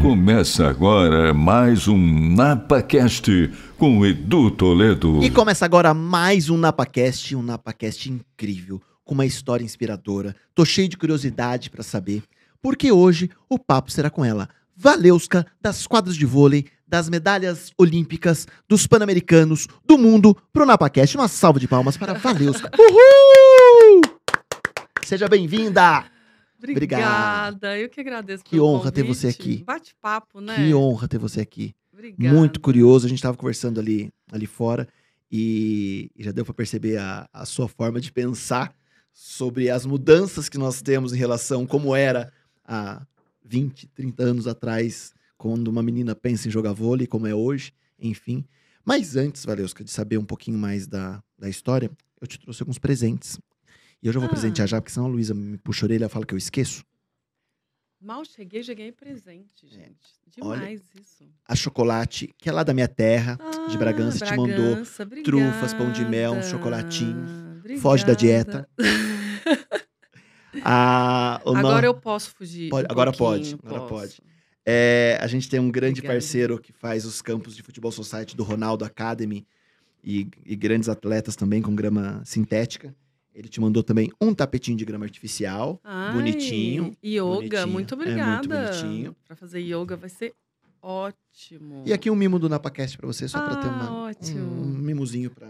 Começa agora mais um NapaCast com Edu Toledo. E começa agora mais um NapaCast, um NapaCast incrível, com uma história inspiradora. Tô cheio de curiosidade para saber, porque hoje o papo será com ela, Valeuska, das quadras de vôlei, das medalhas olímpicas, dos pan-americanos, do mundo, pro NapaCast. Uma salva de palmas para Valeuska. Uhul! Seja bem-vinda! Obrigada, eu que agradeço. Que honra ter você convite. aqui. Bate-papo, né? Que honra ter você aqui. Obrigada. Muito curioso. A gente estava conversando ali, ali fora e, e já deu para perceber a, a sua forma de pensar sobre as mudanças que nós temos em relação como era há 20, 30 anos atrás, quando uma menina pensa em jogar vôlei, como é hoje, enfim. Mas antes, Valeuska, de saber um pouquinho mais da, da história, eu te trouxe alguns presentes. E eu já vou Ah. presentear já, porque senão a Luísa me puxa a orelha e fala que eu esqueço. Mal cheguei, já ganhei presente, É. gente. Demais isso. A chocolate, que é lá da minha terra, de Bragança, te mandou Bragança, trufas, pão de mel, um obrigada. chocolatinho. Foge da dieta. A, o no- Agora eu posso fugir. Pode- um agora pode, agora posso. pode. É, a gente tem um grande Obrigada. parceiro que faz os campos de futebol society do Ronaldo Academy e, e grandes atletas também com grama sintética. Ele te mandou também um tapetinho de grama artificial. Ai, Bonitinho, Yoga, bonitinho. muito É, muito obrigada. bonitinho. Pra fazer yoga vai ser ótimo. E aqui um mimo do NapaCast pra você, só pra ter Ah, uma, ótimo. um mimozinho pra,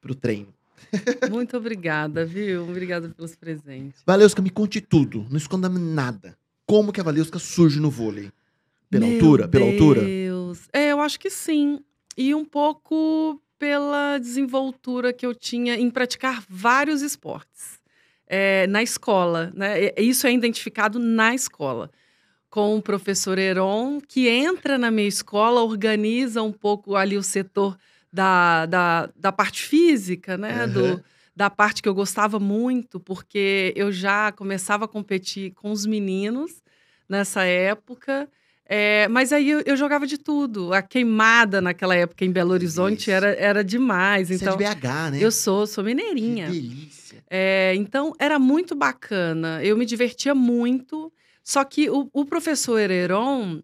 pro treino. Muito obrigada, viu? Obrigada pelos presentes. Valeuska, me conte tudo, não esconda nada. Como que a Valeuska surge no vôlei? Pela Meu altura? Pela altura? Deus. É, eu acho que sim. E um pouco pela desenvoltura que eu tinha em praticar vários esportes. É, na escola, né? Isso é identificado na escola. Com o professor Heron, que entra na minha escola, organiza um pouco ali o setor da, da, da parte física, né? Aham. Do, da parte que eu gostava muito, porque eu já começava a competir com os meninos nessa época. É, mas aí eu, eu jogava de tudo. A queimada naquela época em Belo Horizonte Isso. era, era demais. Você Então, é de BH, né? eu sou, sou Que mineirinha. delícia. É, então, era muito bacana. Eu me divertia muito. Só que o, o professor Heron,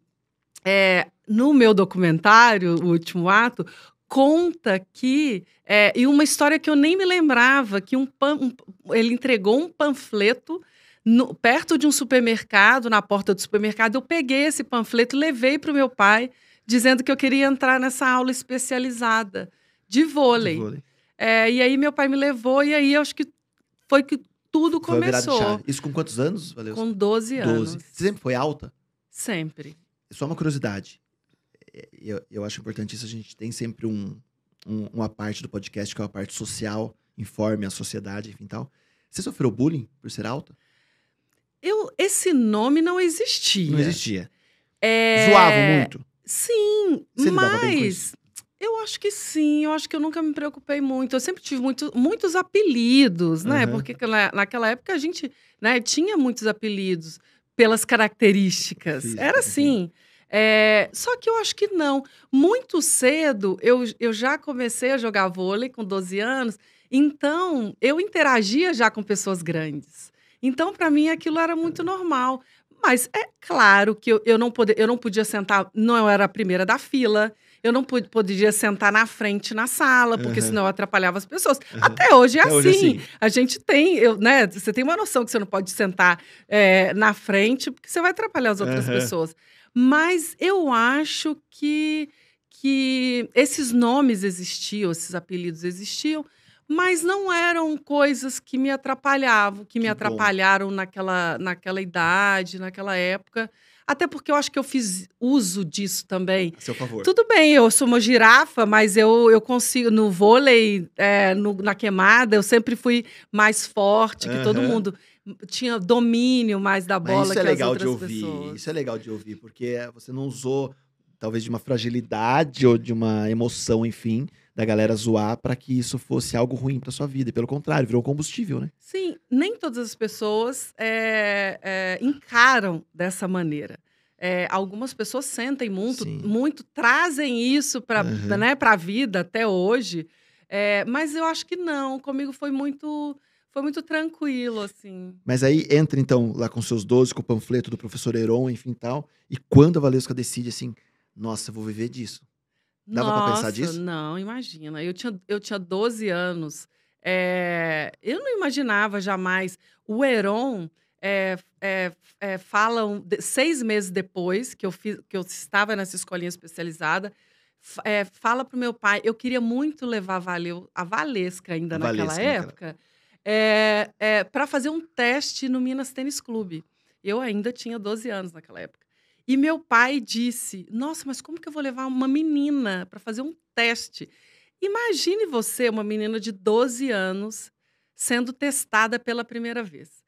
é, no meu documentário, O Último Ato, conta que... é, e uma história que eu nem me lembrava, que um, pan- um- ele entregou um panfleto no- perto de um supermercado, na porta do supermercado. Eu peguei esse panfleto e levei para o meu pai, dizendo que eu queria entrar nessa aula especializada de vôlei. De vôlei. É, e aí meu pai me levou, e aí eu acho que foi que tudo começou. Isso com quantos anos, Valeuska? Com 12 anos. 12. Você sempre foi alta? Sempre. Só uma curiosidade. É, Eu, eu acho importante isso. A gente tem sempre um, um- uma parte do podcast que é uma parte social, informe a sociedade, enfim tal. Você sofreu bullying por ser alta? Eu, esse nome não existia. Não existia. É, Zoavam muito. Sim, Você mas eu acho que sim, eu acho que eu nunca me preocupei muito. Eu sempre tive muito, muitos apelidos, né? Aham. Porque na- naquela época a gente né, tinha muitos apelidos pelas características. Física, Era assim. É, só que eu acho que não. Muito cedo eu, eu já comecei a jogar vôlei com 12 anos, então eu interagia já com pessoas grandes. Então, para mim, aquilo era muito normal. Mas é claro que eu, eu, não, eu não podia sentar, não era a primeira da fila, eu não pu- podia sentar na frente na sala, porque Aham. senão eu atrapalhava as pessoas. Aham. Até hoje é Até assim. hoje é assim. A gente tem, eu, né? Você tem uma noção que você não pode sentar é, na frente, porque você vai atrapalhar as outras Aham. pessoas. Mas eu acho que, que esses nomes existiam, esses apelidos existiam, mas não eram coisas que me atrapalhavam, que me Que bom. atrapalharam naquela, naquela idade, naquela época. Até porque eu acho que eu fiz uso disso também. A seu favor. Tudo bem, eu sou uma girafa, mas eu, eu consigo. No vôlei, é, no- na queimada, eu sempre fui mais forte que todo Aham. mundo. Tinha domínio mais da Mas bola isso que é legal de ouvir. pessoas. Isso é legal de ouvir, porque você não usou, talvez, de uma fragilidade ou de uma emoção, enfim, da galera zoar pra que isso fosse algo ruim pra sua vida. E pelo contrário, virou combustível, né? Sim, nem todas as pessoas é, é, encaram dessa maneira. É, algumas pessoas sentem muito, Sim. muito trazem isso para Uhum. né, a vida até hoje. É, mas eu acho que não. Comigo foi muito, foi muito tranquilo, assim. Mas aí entra, então, lá com seus 12, com o panfleto do professor Heron, enfim tal. E quando a Valesca decide assim, nossa, eu vou viver disso. Dava Nossa, pra pensar disso? Não, imagina. Eu tinha, eu tinha 12 anos. É, eu não imaginava jamais. O Heron é, é, fala um- seis meses depois que eu, fiz, que eu estava nessa escolinha especializada. é, fala pro meu pai, eu queria muito levar a, Valeu, a Valesca ainda A naquela Valesca época, para fazer um teste no Minas Tênis Clube. Eu ainda tinha 12 anos naquela época. E meu pai disse: Nossa, mas como que eu vou levar uma menina para fazer um teste? Imagine você, uma menina de 12 anos, sendo testada pela primeira vez.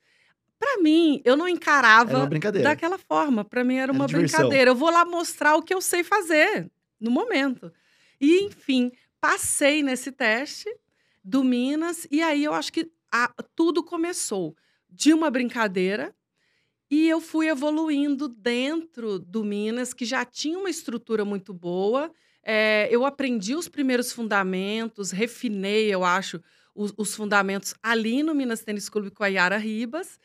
Para mim, eu não encarava Era daquela forma. Para mim era Era uma diversão. brincadeira. Eu vou lá mostrar o que eu sei fazer no momento. E, enfim, passei nesse teste do Minas e aí eu acho que a- tudo começou de uma brincadeira e eu fui evoluindo dentro do Minas, que já tinha uma estrutura muito boa. É, eu aprendi os primeiros fundamentos, refinei, eu acho, os, os fundamentos ali no Minas Tênis Clube com a Yara Ribas.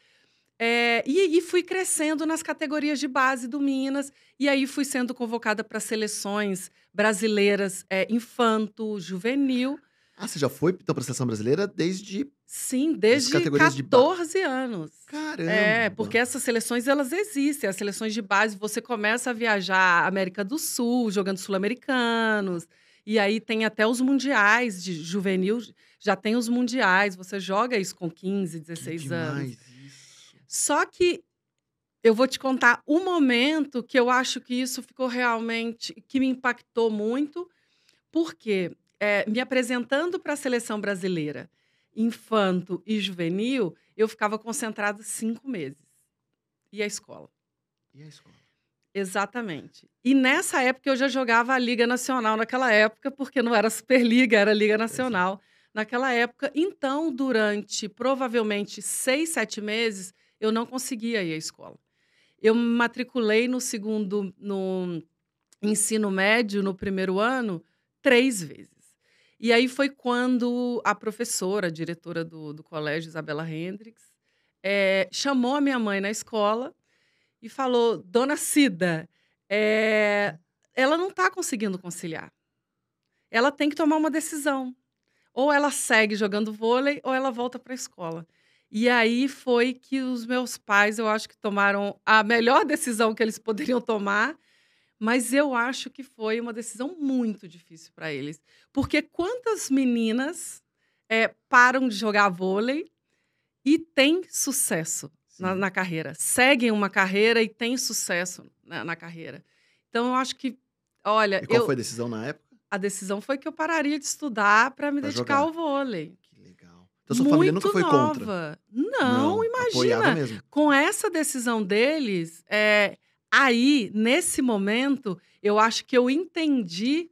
É, e, e fui crescendo nas categorias de base do Minas. E aí fui sendo convocada para seleções brasileiras é, infanto, juvenil. Ah, você já foi então pra seleção brasileira desde. Sim, desde categorias de ba- 14 anos. Caramba! É, porque essas seleções elas existem, as seleções de base, você começa a viajar América do Sul, jogando sul-americanos, e aí tem até os mundiais de juvenil, já tem os mundiais, você joga isso com 15, Que 16 anos. demais isso. Só que eu vou te contar um momento que eu acho que isso ficou realmente, que me impactou muito, porque é, me apresentando para a seleção brasileira, infanto e juvenil, eu ficava concentrada cinco meses. E a escola? E a escola? Exatamente. E nessa época eu já jogava a Liga Nacional naquela época, porque não era Superliga, era Liga Nacional naquela época. Então, durante provavelmente seis, sete meses, eu não conseguia ir à escola. Eu me matriculei no segundo, no ensino médio, no primeiro ano, três vezes. E aí foi quando a professora, a diretora do, do colégio, Isabela Hendricks, eh, chamou a minha mãe na escola e falou: Dona Cida, é, ela não está conseguindo conciliar. Ela tem que tomar uma decisão. Ou ela segue jogando vôlei, ou ela volta para a escola. E aí foi que os meus pais, eu acho que tomaram a melhor decisão que eles poderiam tomar, mas eu acho que foi uma decisão muito difícil para eles. Porque quantas meninas é, param de jogar vôlei e têm sucesso na, na carreira, seguem uma carreira e têm sucesso na, na carreira. Então, eu acho que, olha, E qual eu- foi a decisão na época? a decisão foi que eu pararia de estudar para me Pra dedicar jogar. ao vôlei. Que legal. Então sua família nunca foi contra. nova. Não, Apoiava imagina. Com essa decisão deles, é, aí, nesse momento, eu acho que eu entendi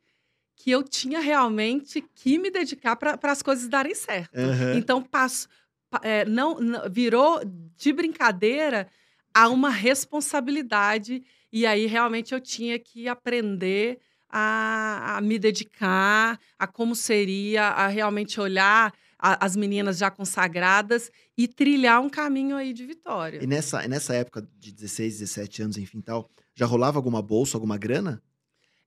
que eu tinha realmente que me dedicar para as coisas darem certo. Aham. Então, passo, pa- é, não, não- virou de brincadeira a uma responsabilidade. E aí, realmente, eu tinha que aprender a, a me dedicar, a como seria, a realmente olhar a- as meninas já consagradas e trilhar um caminho aí de vitória. E nessa, nessa época de 16, 17 anos, enfim tal, já rolava alguma bolsa, alguma grana?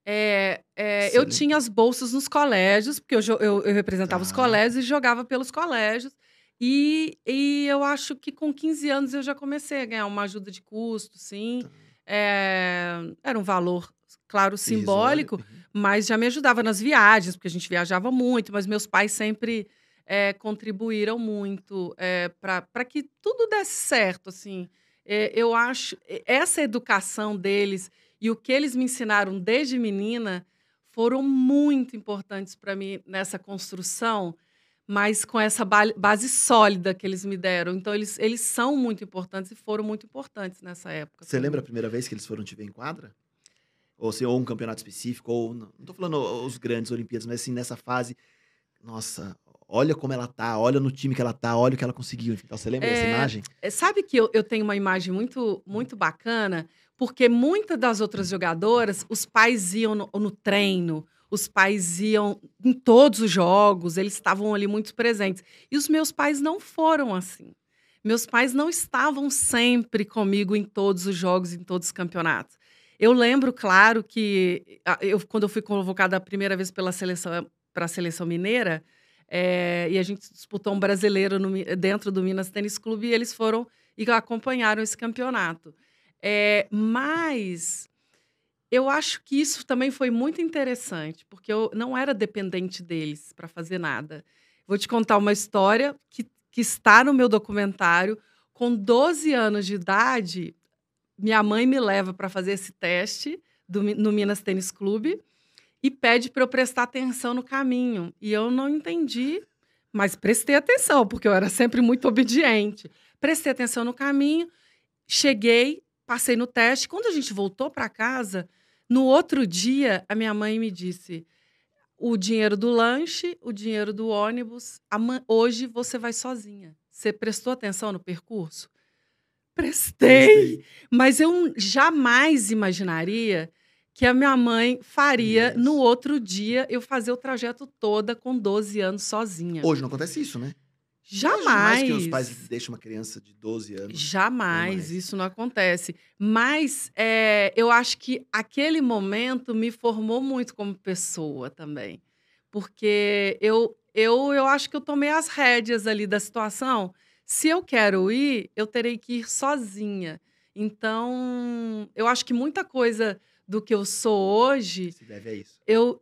É, é, eu tinha as bolsas nos colégios, porque eu, eu- eu representava os Tá. colégios e jogava pelos colégios. E, e eu acho que com 15 anos eu já comecei a ganhar uma ajuda de custo, sim. Tá. É, era um valor, claro, simbólico. Uhum. mas já me ajudava nas viagens, porque a gente viajava muito, mas meus pais sempre é, contribuíram muito para que tudo desse certo, assim. É, eu acho é, essa educação deles e o que eles me ensinaram desde menina foram muito importantes para mim nessa construção, mas com essa ba- base sólida que eles me deram. Então, eles, eles são muito importantes e foram muito importantes nessa época. Você lembra a primeira vez que eles foram te ver em quadra? Ou, se, ou um campeonato específico, ou. Não tô falando os grandes Olimpíadas, mas assim, nessa fase. Nossa, olha como ela tá, olha no time que ela tá, olha o que ela conseguiu. Enfim, você lembra dessa É, imagem? É, Sabe que eu, eu tenho uma imagem muito, muito bacana, porque muitas das outras jogadoras, os pais iam no, no treino, os pais iam em todos os jogos, eles estavam ali muito presentes. E os meus pais não foram assim. Meus pais não estavam sempre comigo em todos os jogos, em todos os campeonatos. Eu lembro, claro, que eu, quando eu fui convocada a primeira vez pela seleção para a seleção mineira, é, e a gente disputou um brasileiro no, dentro do Minas Tênis Clube, e eles foram e acompanharam esse campeonato. É, mas eu acho que isso também foi muito interessante, porque eu não era dependente deles para fazer nada. Vou te contar uma história que que está no meu documentário. Com 12 anos de idade, minha mãe me leva para fazer esse teste do, no Minas Tênis Clube e pede para eu prestar atenção no caminho. E eu não entendi, mas prestei atenção, porque eu era sempre muito obediente. Prestei atenção no caminho, cheguei, passei no teste. Quando a gente voltou para casa, no outro dia, a minha mãe me disse: o dinheiro do lanche, o dinheiro do ônibus. Hoje você vai sozinha. Você prestou atenção no percurso? Prestei, Prestei. mas eu jamais imaginaria que a minha mãe faria no outro dia eu fazer o trajeto toda com 12 anos sozinha. Hoje não acontece isso, né? Jamais. Jamais que os pais deixem uma criança de 12 anos. Jamais, isso não acontece. Mas é, eu acho que aquele momento me formou muito como pessoa também. Porque eu, eu, eu acho que eu tomei as rédeas ali da situação. Se eu quero ir, eu terei que ir sozinha. Então, eu acho que muita coisa do que eu sou hoje. Se deve a isso. Eu,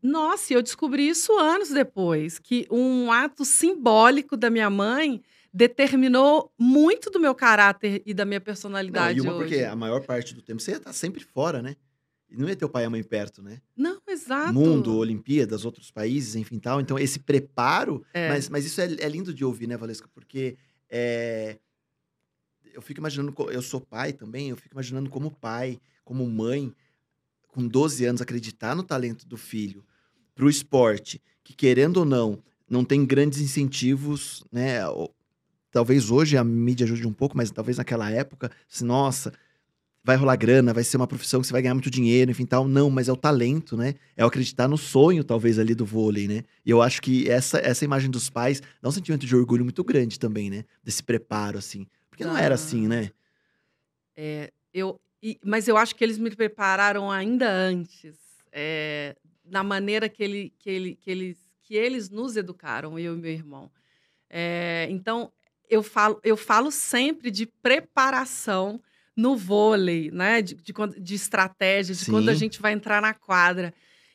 nossa, eu descobri isso anos depois, que um ato simbólico da minha mãe determinou muito do meu caráter e da minha personalidade. Não, e uma hoje. porque a maior parte do tempo você ia estar sempre fora, né? E não ia ter o pai e a mãe perto, né? Não, exato. Mundo, Olimpíadas, outros países, enfim tal. Então, esse preparo. É. Mas, mas isso é, é, lindo de ouvir, né, Valesca? Porque é, eu fico imaginando. Eu sou pai também, eu fico imaginando como pai, como mãe com 12 anos, acreditar no talento do filho para o esporte, que querendo ou não, não tem grandes incentivos, né? Talvez hoje a mídia ajude um pouco, mas talvez naquela época, se, nossa, vai rolar grana, vai ser uma profissão que você vai ganhar muito dinheiro, enfim tal. Não, mas é o talento, né? É o acreditar no sonho, talvez, ali do vôlei, né? E eu acho que essa, essa imagem dos pais dá um sentimento de orgulho muito grande também, né? Desse preparo, assim. Porque não era assim, né? É, eu, e, mas eu acho que eles me prepararam ainda antes, é, na maneira que, ele, que, ele, que, eles, que eles nos educaram, eu e meu irmão. É, então, eu falo, eu falo sempre de preparação no vôlei, né? De, de, de estratégia, de Sim. quando a gente vai entrar na quadra.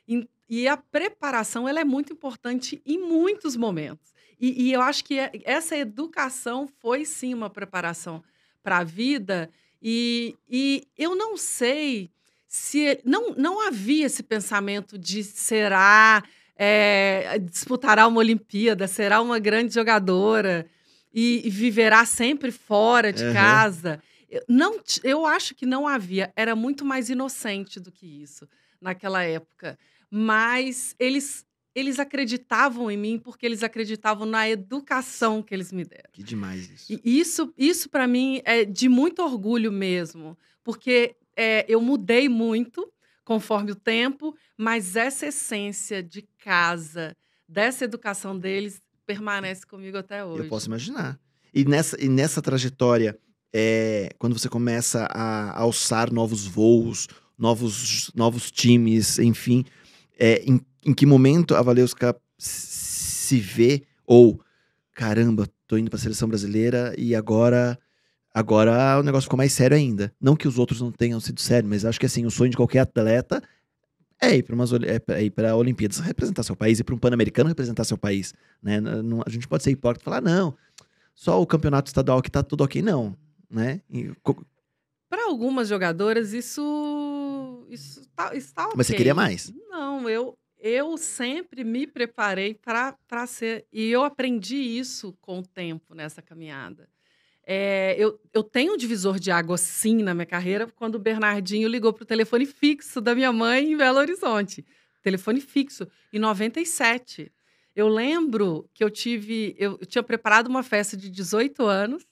E, e, a preparação ela é muito importante em muitos momentos. E, e eu acho que é, essa educação foi sim uma preparação para a vida e, e eu não sei se. Não, não havia esse pensamento de será. É, disputará uma Olimpíada, será uma grande jogadora e, e viverá sempre fora de uhum. casa. Eu, não, eu acho que não havia, era muito mais inocente do que isso naquela época. Mas eles eles acreditavam em mim porque eles acreditavam na educação que eles me deram. Que demais isso. E isso, isso para mim é de muito orgulho mesmo, porque é, eu mudei muito conforme o tempo, mas essa essência de casa, dessa educação deles, permanece comigo até hoje. Eu posso imaginar. E nessa, e nessa trajetória, é, quando você começa a alçar novos voos, novos, novos times, enfim, é, em em que momento a Valeuska se vê ou caramba, tô indo para a seleção brasileira e agora agora o negócio ficou mais sério ainda. Não que os outros não tenham sido sérios, mas acho que assim, o sonho de qualquer atleta é ir para umas é ir para Olimpíadas representar seu país, ir para um Pan-Americano representar seu país, né? Não, a gente pode ser hipócrita e falar não, só o campeonato estadual que tá tudo OK não, né? Para algumas jogadoras isso isso tá, isso tá okay. Mas você queria mais? Não, eu eu sempre me preparei para ser. E eu aprendi isso com o tempo nessa caminhada. É, eu, eu tenho um divisor de água, sim, na minha carreira, quando o Bernardinho ligou para o telefone fixo da minha mãe em Belo Horizonte. Telefone fixo, em 97. Eu lembro que eu tive. Eu, eu tinha preparado uma festa de 18 anos.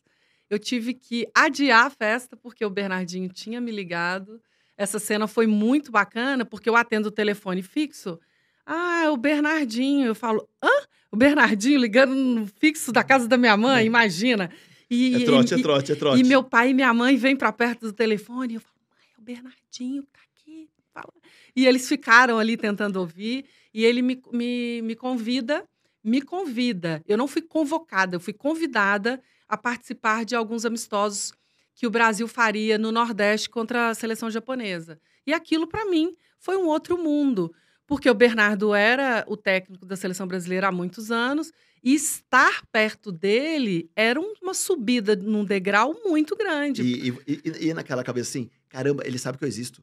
Eu tive que adiar a festa porque o Bernardinho tinha me ligado. Essa cena foi muito bacana, porque eu atendo o telefone fixo Ah, é o Bernardinho. Eu falo, hã? O Bernardinho ligando no fixo da casa da minha mãe, imagina. E, É trote, e- é trote, é trote. E meu pai e minha mãe vêm para perto do telefone e eu falo, mãe, é o Bernardinho que tá aqui. Fala. E eles ficaram ali tentando ouvir e ele me, me, me convida, me convida. Eu não fui convocada, eu fui convidada a participar de alguns amistosos que o Brasil faria no Nordeste contra a seleção japonesa. E aquilo, para mim, foi um outro mundo. Porque o Bernardo era o técnico da seleção brasileira há muitos anos e estar perto dele era um- uma subida num degrau muito grande. E, e, e- e naquela cabeça assim, caramba, ele sabe que eu existo.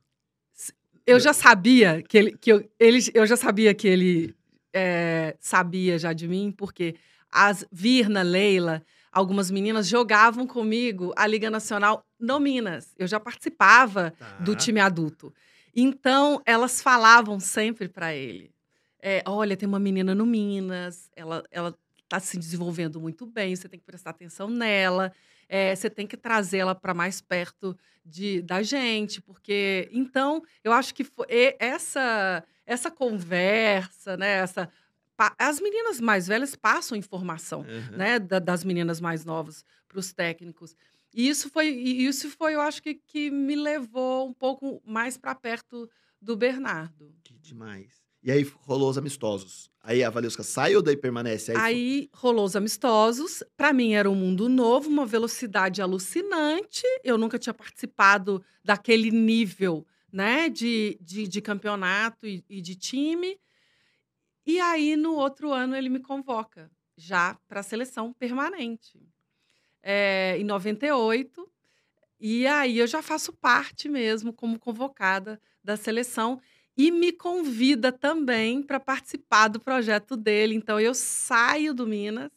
Eu já sabia que ele, que eu, ele, eu já sabia que ele é, sabia já de mim, porque as Virna, Leila, algumas meninas jogavam comigo a Liga Nacional no Minas. Eu já participava do Tá. time adulto. Então, elas falavam sempre para ele: é, olha, tem uma menina no Minas, ela ela está se desenvolvendo muito bem, você tem que prestar atenção nela, é, você tem que trazê-la para mais perto de, da gente, porque então eu acho que fo- e- essa essa conversa, né, essa as meninas mais velhas passam informação Aham. né, da- das meninas mais novas para os técnicos. E isso foi, e isso foi, eu acho que, que me levou um pouco mais para perto do Bernardo. Que demais. E aí rolou os amistosos. Aí a Valesca sai ou daí permanece? Aí, Aí rolou os amistosos. Para mim era um mundo novo, uma velocidade alucinante. Eu nunca tinha participado daquele nível, né, de, de, de campeonato e, e de time. E aí no outro ano ele me convoca já para a seleção permanente. É, em 98. E aí eu já faço parte mesmo como convocada da seleção e me convida também para participar do projeto dele. Então eu saio do Minas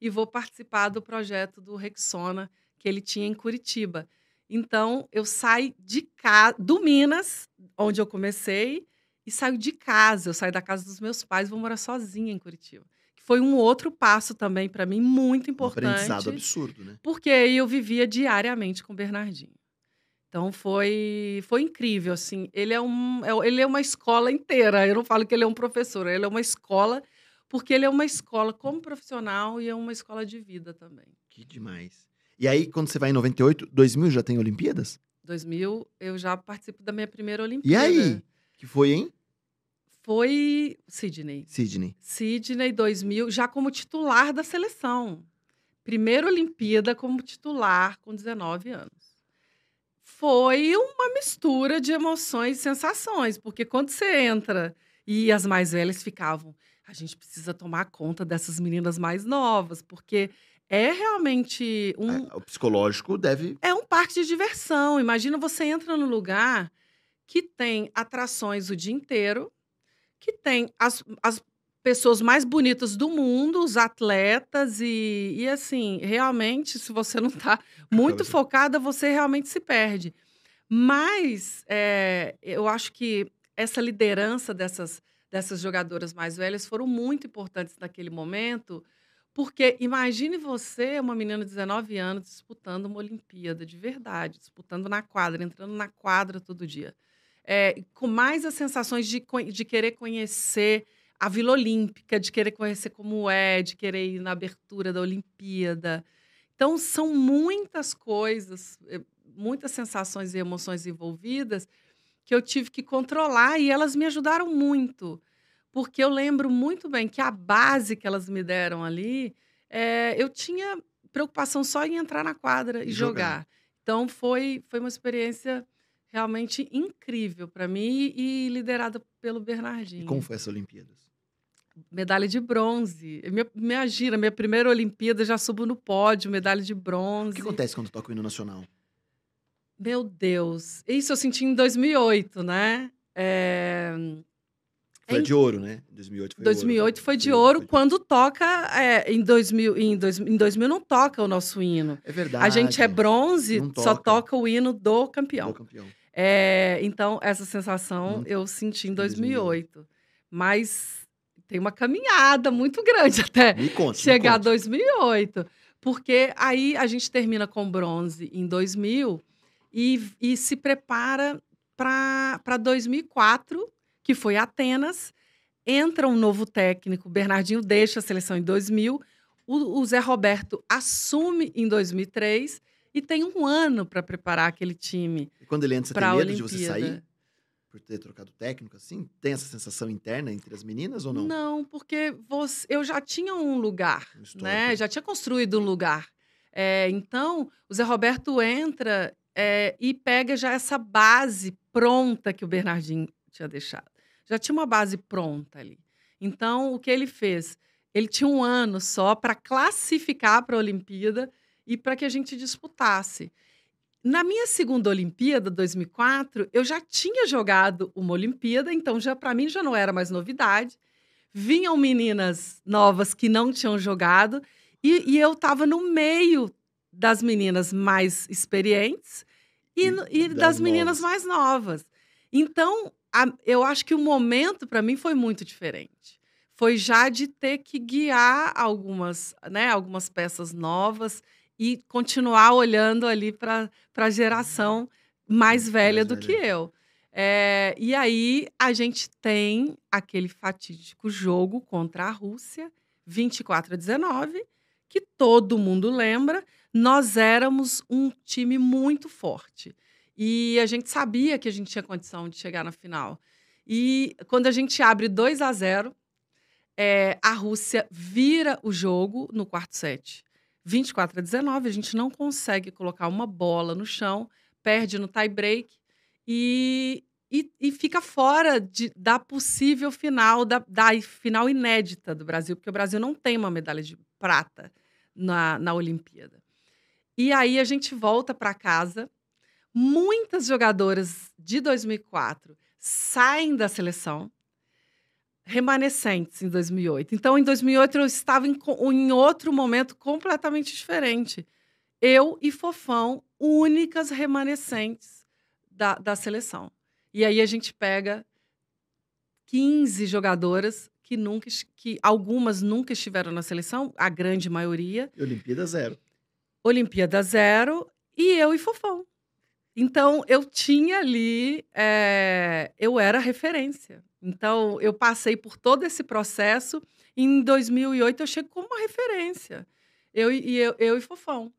e vou participar do projeto do Rexona que ele tinha em Curitiba. Então eu saio de casa do Minas, onde eu comecei, e saio de casa. Eu saio da casa dos meus pais, vou morar sozinha em Curitiba. Que foi um outro passo também para mim muito um importante aprendizado absurdo, né? porque eu vivia diariamente com o Bernardinho. Então foi foi incrível assim. Ele é um é- ele é uma escola inteira. Eu não falo que ele é um professor, ele é uma escola porque ele é uma escola como profissional e é uma escola de vida também. Que demais. E aí, quando você vai em 98, 2000 já tem Olimpíadas? 2000 eu já participo da minha primeira E Olimpíada. aí? Que foi em Foi Sydney. Sydney. Sydney 2000, já como titular da seleção. Primeira Olimpíada como titular com 19 anos. Foi uma mistura de emoções e sensações, porque quando você entra e as mais velhas ficavam, a gente precisa tomar conta dessas meninas mais novas, porque é realmente um, Ah, o psicológico deve. é um parque de diversão. Imagina você entra num lugar que tem atrações o dia inteiro, que tem as, as pessoas mais bonitas do mundo, os atletas, e, e assim, realmente, se você não está muito focada, você realmente se perde. Mas é, eu acho que essa liderança dessas, dessas jogadoras mais velhas foram muito importantes naquele momento, porque imagine você, uma menina de 19 anos, disputando uma Olimpíada de verdade, disputando na quadra, entrando na quadra todo dia. É, com mais as sensações de, de querer conhecer a Vila Olímpica, de querer conhecer como é, de querer ir na abertura da Olimpíada. Então, são muitas coisas, eh, muitas sensações e emoções envolvidas que eu tive que controlar e elas me ajudaram muito. Porque eu lembro muito bem que a base que elas me deram ali, eh, eu tinha preocupação só em entrar na quadra e, E jogar. jogar. Então, foi, foi uma experiência realmente incrível para mim e liderada pelo Bernardinho. E como foi essa Olimpíadas? Medalha de bronze. Minha, imagina, minha primeira Olimpíada, já subo no pódio, medalha de O bronze. que acontece quando toca o hino nacional? Meu Deus. Isso eu senti em 2008, né? É, Foi de ouro, né? 2008 foi 2008 foi de ouro quando toca. é, em, 2000, em, dois, em 2000 não toca o nosso hino. É verdade. A gente é bronze, Não só toca. toca o hino do campeão. Do campeão. É, então, essa sensação Hum. eu senti em Em 2008. Mas tem uma caminhada muito grande até conta. chegar a conta. 2008. Porque aí a gente termina com bronze em 2000 e, e se prepara para 2004, que foi Atenas. entra um novo técnico, Bernardinho deixa a seleção em 2000, o, o Zé Roberto assume em 2003 e tem um ano para preparar aquele time. E quando ele entra, você tem medo de Olimpíada. você sair? Por ter trocado técnico, assim? Tem essa sensação interna entre as meninas ou não? porque você, eu já tinha um lugar, Um né? Já tinha construído um lugar. É, então, o Zé Roberto entra é, e pega já essa base pronta que o Bernardinho tinha deixado. Já tinha uma base pronta ali. Então, o que ele fez? Ele tinha um ano só para classificar para a Olimpíada e para que a gente disputasse. Na minha segunda Olimpíada, 2004, eu já tinha jogado uma Olimpíada, então já para mim já não era mais novidade. Vinham meninas novas que não tinham jogado e, e eu estava no meio das meninas mais experientes e, E e das das, meninas novas. mais novas. Então, a- eu acho que o momento para mim foi muito diferente. Foi já de ter que guiar algumas, né, algumas peças novas e continuar olhando ali para a geração mais Mais velha do que eu. É, e aí a gente tem aquele fatídico jogo contra a Rússia, 24 a 19, que todo mundo lembra. Nós éramos um time muito forte. E a gente sabia que a gente tinha condição de chegar na final. E quando a gente abre 2 a 0, é, a Rússia vira o jogo no quarto set. 24 a 19, a gente não consegue colocar uma bola no chão, perde no tie break e, e, e fica fora de- da possível final, da, da final inédita do Brasil, porque o Brasil não tem uma medalha de prata na, na Olimpíada. E aí a gente volta para casa. Muitas jogadoras de 2004 saem da seleção, remanescentes em 2008. Então, em 2008, eu estava em, em outro momento completamente diferente. Eu e Fofão, únicas remanescentes da, da seleção. E aí a gente pega 15 jogadoras que nunca, que algumas nunca estiveram na seleção, a grande maioria, E Olimpíada zero. Olimpíada zero e eu e Fofão. Então, eu tinha ali, é, eu era referência. Então, eu passei por todo esse processo. E em 2008, eu chego como uma referência. Eu, e- eu, eu e Fofão.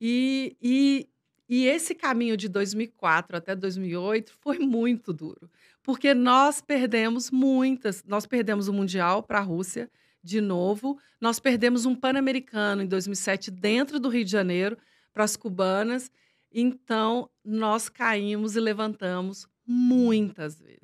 E, e, e esse caminho de 2004 até 2008 foi muito duro. Porque nós perdemos muitas. Nós perdemos o Mundial para a Rússia, de novo. Nós perdemos um Pan-Americano em 2007 dentro do Rio de Janeiro para as cubanas. Então, nós caímos e levantamos muitas vezes.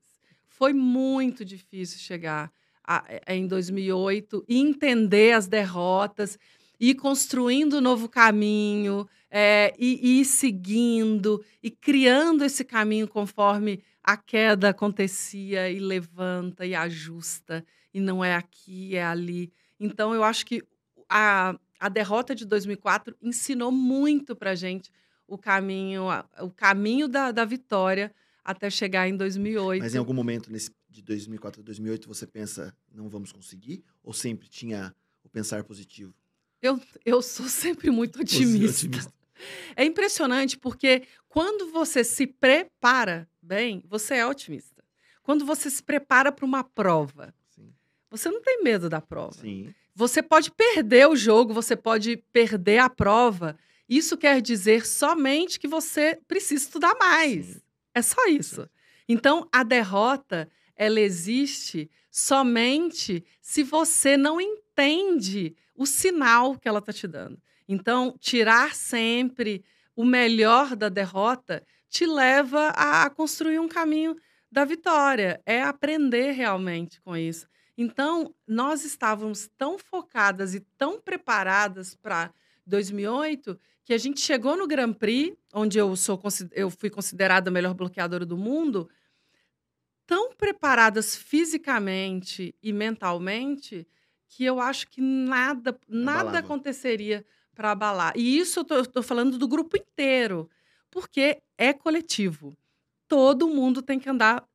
Foi muito difícil chegar a- a- em 2008 e entender as derrotas ir construindo um novo caminho é, e, ir seguindo e criando esse caminho conforme a queda acontecia e levanta e ajusta e não é aqui, é ali. Então, eu acho que a, a derrota de 2004 ensinou muito para gente o caminho, o caminho da, da vitória até chegar em 2008. Mas em algum momento nesse, de 2004 a 2008 você pensa, não vamos conseguir? Ou sempre tinha o pensar positivo? Eu, eu sou sempre muito otimista. Otimista. É impressionante porque quando você se prepara bem, você é otimista. Quando você se prepara para uma prova, Sim. você não tem medo da prova. Sim. Você pode perder o jogo, você pode perder a prova. Isso quer dizer somente que você precisa estudar mais. Sim. É só isso. Então, a derrota, ela existe somente se você não entende o sinal que ela está te dando. Então, tirar sempre o melhor da derrota te leva a, construir um caminho da vitória. É aprender realmente com isso. Então, nós estávamos tão focadas e tão preparadas para 2008 que a gente chegou no Grand Prix, onde eu, sou, eu fui considerada a melhor bloqueadora do mundo, tão preparadas fisicamente e mentalmente que eu acho que nada, nada Abalava. aconteceria para abalar. E isso eu estou falando do grupo inteiro, porque é coletivo. Todo mundo tem que andar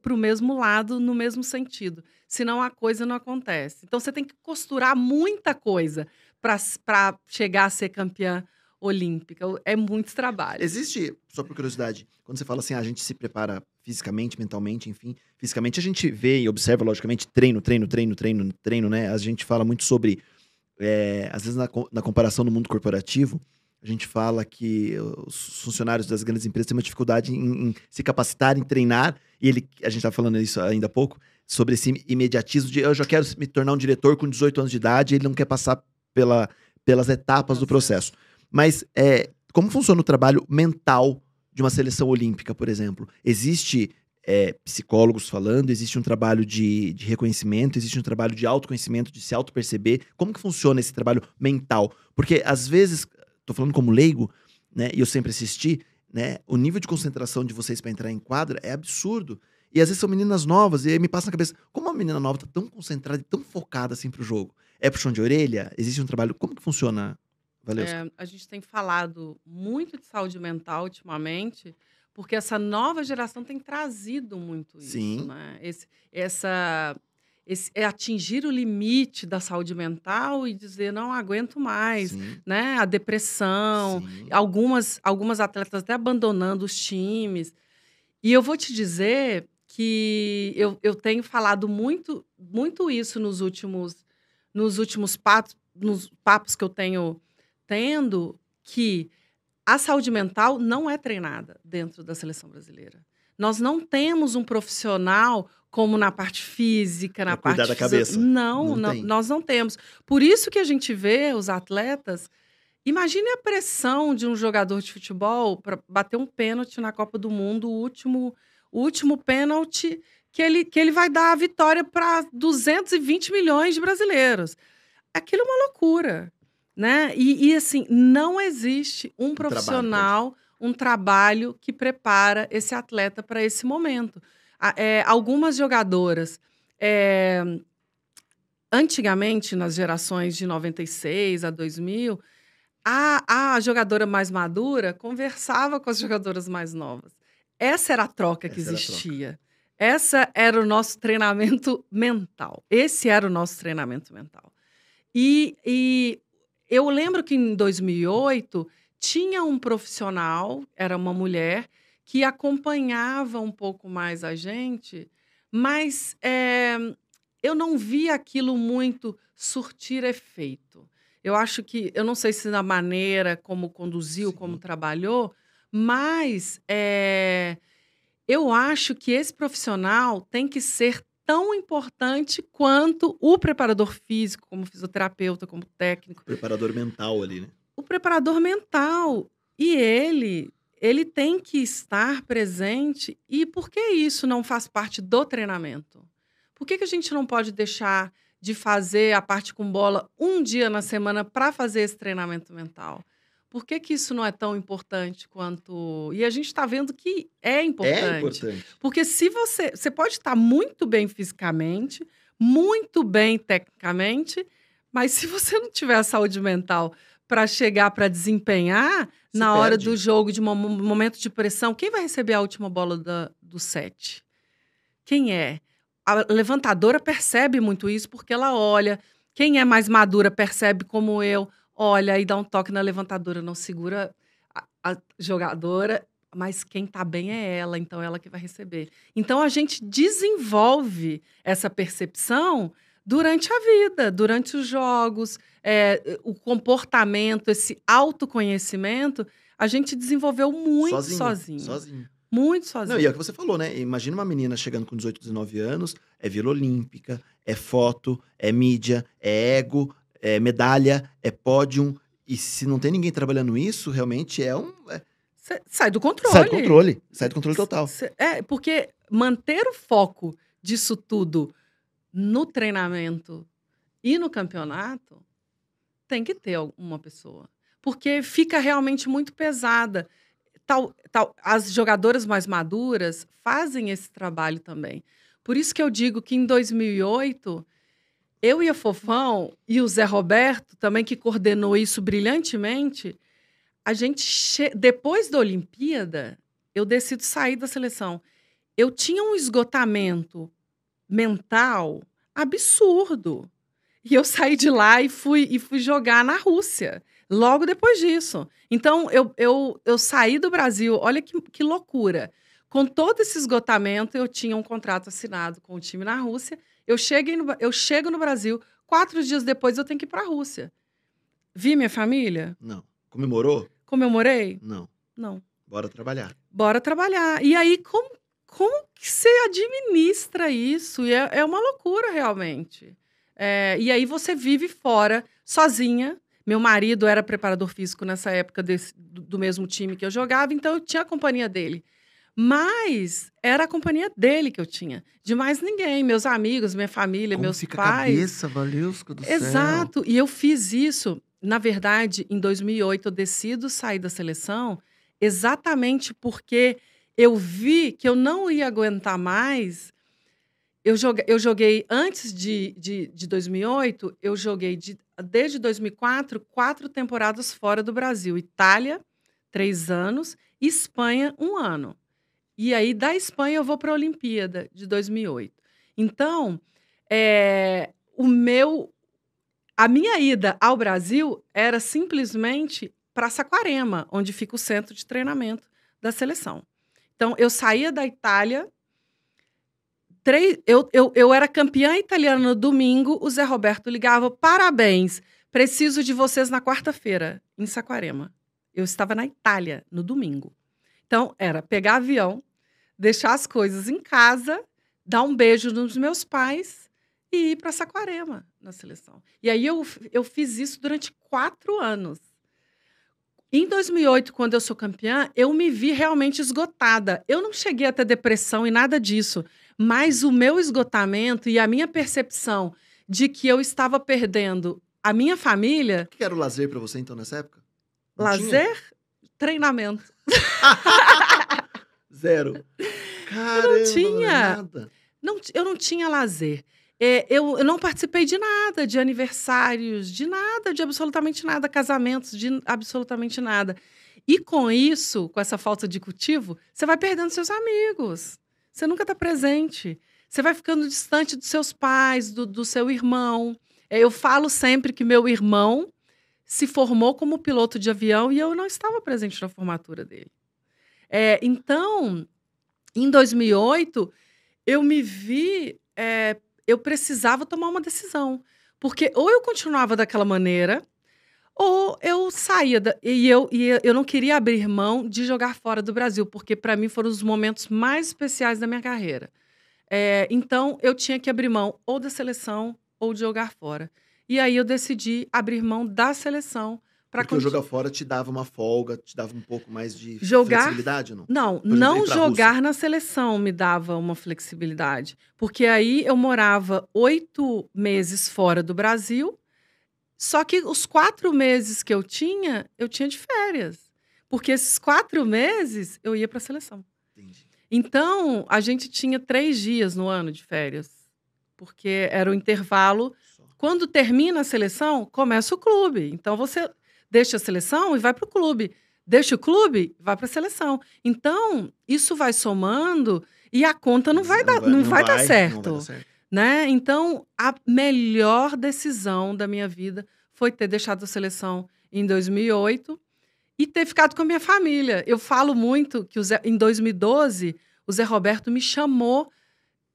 para o mesmo lado, no mesmo sentido. Senão a coisa não acontece. Então você tem que costurar muita coisa para chegar a ser campeã olímpica. É muito trabalho. Existe, só por curiosidade, quando você fala assim, ah, a gente se prepara fisicamente, mentalmente, enfim, fisicamente a gente vê e observa, logicamente, treino, treino, treino, treino, treino, né? A gente fala muito sobre, é, às vezes na, na comparação no mundo corporativo, a gente fala que os funcionários das grandes empresas têm uma dificuldade em, em se capacitar, em treinar, e ele, a gente estava falando isso ainda há pouco, sobre esse imediatismo de eu já quero me tornar um diretor com 18 anos de idade, ele não quer passar pela, pelas etapas do processo. Mas é, como funciona o trabalho mental de uma seleção olímpica, por exemplo? Existe é, psicólogos falando, existe um trabalho de, de, reconhecimento, existe um trabalho de autoconhecimento, de se auto-perceber. Como que funciona esse trabalho mental? Porque, às vezes, tô falando como leigo, né, e eu sempre assisti, né, o nível de concentração de vocês para entrar em quadra é absurdo. E às vezes são meninas novas, e aí me passa na cabeça, como uma menina nova tá tão concentrada e tão focada assim pro jogo? É puxão de orelha? Existe um trabalho. Como que funciona, Valeu? É, a gente tem falado muito de saúde mental ultimamente, porque essa nova geração tem trazido muito isso. Sim. Né? Esse, essa, esse, é atingir o limite da saúde mental e dizer não aguento mais, Sim. né? A depressão, Sim. algumas, algumas atletas até abandonando os times. E eu vou te dizer que eu, eu tenho falado muito, muito isso nos últimos, nos últimos papos, nos papos que eu tenho tendo, que a saúde mental não é treinada dentro da seleção brasileira. Nós não temos um profissional como na parte física, na Pra cuidar parte da cabeça. Não, Não não- nós não temos. Por isso que a gente vê os atletas. Imagine a pressão de um jogador de futebol para bater um pênalti na Copa do Mundo, o último, o último pênalti que ele, que ele vai dar a vitória para 220 milhões de brasileiros. Aquilo é uma loucura, né? E, e, assim, não existe um trabalho profissional, um trabalho que prepara esse atleta para esse momento. É, algumas jogadoras, é, antigamente, nas gerações de 96 a 2000, a, a jogadora mais madura conversava com as jogadoras mais novas. Essa era a troca que Essa era a troca. existia. Essa era o nosso treinamento mental. Esse era o nosso treinamento mental. E, e eu lembro que em 2008 tinha um profissional, era uma mulher, que acompanhava um pouco mais a gente, mas é, eu não vi aquilo muito surtir efeito. Eu acho que, eu não sei se na maneira como conduziu, Sim. como trabalhou, mas é, eu acho que esse profissional tem que ser tão importante quanto o preparador físico, como fisioterapeuta, como técnico Preparador mental ali, né? o preparador mental. E ele, ele tem que estar presente. E por que isso não faz parte do treinamento? Por que, que a gente não pode deixar de fazer a parte com bola um dia na semana para fazer esse treinamento mental? Por que, que isso não é tão importante quanto. E a gente está vendo que é importante. É importante. Porque se você. Você pode estar muito bem fisicamente, muito bem tecnicamente, mas se você não tiver a saúde mental para chegar para desempenhar Se na hora perde. do jogo, de um mo- momento de pressão, quem vai receber a última bola da- do set? Quem é? A levantadora percebe muito isso porque ela olha. Quem é mais madura percebe como eu, olha e dá um toque na levantadora, não segura a, a jogadora, mas quem tá bem é ela, então ela que vai receber. Então a gente desenvolve essa percepção durante a vida, durante os jogos, é, o comportamento, esse autoconhecimento, a gente desenvolveu muito sozinho. Sozinho. Muito sozinho. Não, e é o que você falou, né? Imagina uma menina chegando com 18, 19 anos, é Vila Olímpica, é foto, é mídia, é ego, é medalha, é pódio. E se não tem ninguém trabalhando isso, realmente é um. é- sai do controle. sai do controle. Sai do controle total. É, porque manter o foco disso tudo no treinamento e no campeonato tem que ter uma pessoa. Porque fica realmente muito pesada. Tal, tal, as jogadoras mais maduras fazem esse trabalho também. Por isso que eu digo que em 2008, eu e a Fofão e o Zé Roberto, também que coordenou isso brilhantemente, a gente, che- depois da Olimpíada, eu decido sair da seleção. Eu tinha um esgotamento mental absurdo. E eu saí de lá e fui, e fui jogar na Rússia. Logo depois disso. Então, eu, eu, eu saí do Brasil, olha que, que loucura. Com todo esse esgotamento, eu tinha um contrato assinado com o time na Rússia. Eu, cheguei no, eu chego no Brasil, quatro dias depois eu tenho que ir para a Rússia. Vi minha família? Não. Comemorou? Comemorei? Não. Não. Bora trabalhar. Bora trabalhar. E aí, como, como que você administra isso? E é, é uma loucura, realmente. É, e aí você vive fora, sozinha. Meu marido era preparador físico nessa época desse, do, do mesmo time que eu jogava, então eu tinha a companhia dele. Mas era a companhia dele que eu tinha. De mais ninguém. Meus amigos, minha família, Como meus fica pais. a cabeça, Valesca do céu. Exato. E eu fiz isso, na verdade, em 2008 eu decido sair da seleção exatamente porque eu vi que eu não ia aguentar mais. Eu joguei, eu joguei antes de, de, de 2008, eu joguei de, desde 2004 quatro temporadas fora do Brasil. Itália, três anos, Espanha, um ano. E aí, da Espanha, eu vou para a Olimpíada de 2008. Então, é, o meu, a minha ida ao Brasil era simplesmente para Saquarema, onde fica o centro de treinamento da seleção. Então, eu saía da Itália. Três, eu, eu, eu era campeã italiana no domingo. O Zé Roberto ligava: parabéns, preciso de vocês na quarta-feira, em Saquarema. Eu estava na Itália no domingo. Então, era pegar avião, deixar as coisas em casa, dar um beijo nos meus pais e ir para Saquarema na seleção. E aí eu, eu fiz isso durante quatro anos. Em 2008, quando eu sou campeã, eu me vi realmente esgotada. Eu não cheguei a ter depressão e nada disso, mas o meu esgotamento e a minha percepção de que eu estava perdendo a minha família. O que era o lazer para você, então, nessa época? Não tinha? lazer, treinamento. Zero. Caramba, tinha. nada. Não, eu não tinha lazer. É, eu, eu não participei de nada, de aniversários, de nada, de absolutamente nada, casamentos, de absolutamente nada. E com isso, com essa falta de cultivo, você vai perdendo seus amigos. Você nunca está presente. Você vai ficando distante dos seus pais, do, do seu irmão. É, Eu falo sempre que meu irmão se formou como piloto de avião e eu não estava presente na formatura dele. É, então, em 2008, eu me vi. é, eu precisava tomar uma decisão. Porque ou eu continuava daquela maneira, ou eu saía. Da, e eu, e eu não queria abrir mão de jogar fora do Brasil, porque para mim foram os momentos mais especiais da minha carreira. É, então, eu tinha que abrir mão ou da seleção ou de jogar fora. E aí eu decidi abrir mão da seleção para Porque o jogar fora te dava uma folga, te dava um pouco mais de Jogar- flexibilidade, não? Não, exemplo, não jogar na seleção me dava uma flexibilidade. Porque aí eu morava oito meses fora do Brasil, só que os quatro meses que eu tinha, eu tinha de férias. Porque esses quatro meses eu ia para a seleção. Entendi. Então, a gente tinha três dias no ano de férias. Porque era o intervalo. Quando termina a seleção, começa o clube. Então, você deixa a seleção e vai para o clube. Deixa o clube, vai para a seleção. Então, isso vai somando e a conta não vai, dar, não vai, dar não certo vai dar certo. né? Então, a melhor decisão da minha vida foi ter deixado a seleção em 2008 e ter ficado com a minha família. Eu falo muito que Zé- em 2012 o Zé Roberto me chamou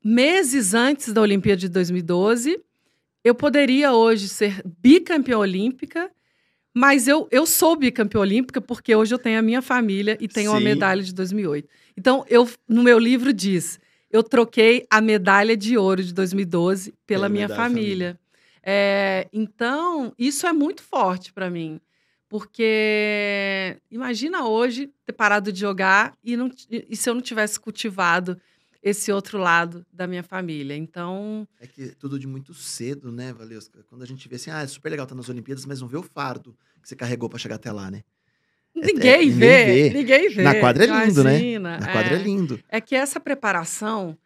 meses antes da Olimpíada de 2012. Eu poderia hoje ser bicampeã olímpica, mas eu, eu sou bicampeã olímpica porque hoje eu tenho a minha família e tenho uma Sim. medalha de 2008. Então, eu no meu livro diz, eu troquei a medalha de ouro de 2012 pela Pela minha medalha família. É, então, isso é muito forte para mim. Porque imagina hoje ter parado de jogar e, não, e se eu não tivesse cultivado esse outro lado da minha família. Então, É que tudo de muito cedo, né, Valesca? Quando a gente vê assim, ah, é super legal estar nas Olimpíadas, mas não vê o fardo que você carregou pra chegar até lá, né? ninguém, ninguém vê, vê. ninguém vê. Na quadra é lindo, né? Imagina, Na quadra é é. lindo. É que essa preparação,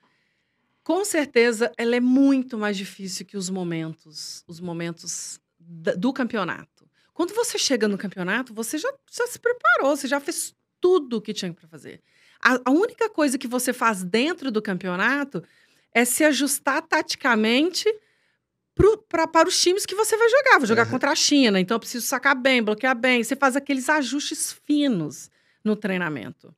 com certeza, ela é muito mais difícil que os momentos, os momentos do campeonato. Quando você chega no campeonato, você já, já se preparou, você já fez tudo o que tinha para fazer. A, a única coisa que você faz dentro do campeonato é se ajustar taticamente pro, pra, para os times que você vai jogar. Vou jogar Uhum. contra a China, então eu preciso sacar bem, bloquear bem. Você faz aqueles ajustes finos no treinamento.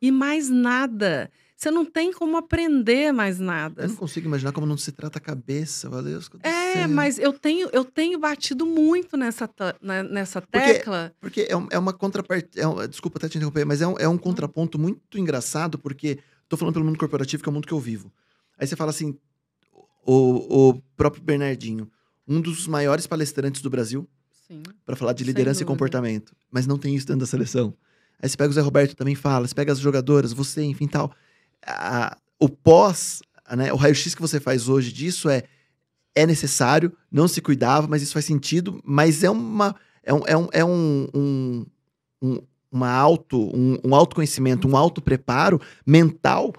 E mais nada. Você não tem como aprender mais nada. Eu não consigo imaginar como não se trata a cabeça, valeu? É, mas eu tenho, eu tenho batido muito nessa, na- nessa Porque- tecla. Porque é, um- é uma contraparte. É um- desculpa até te interromper, mas é um, é um contraponto muito engraçado, porque tô falando pelo mundo corporativo, que é o mundo que eu vivo. Aí você fala assim: o, o próprio Bernardinho, um dos maiores palestrantes do Brasil, Sim. para falar de liderança e comportamento, mas não tem isso dentro da seleção. Aí você pega o Zé Roberto também fala, você pega as jogadoras, você, enfim, tal. A- o pós, né, o raio-x que você faz hoje disso é é necessário, não se cuidava, mas isso faz sentido, mas é uma é um, é um, é um, um, um- uma auto, um, um autoconhecimento, um auto-preparo mental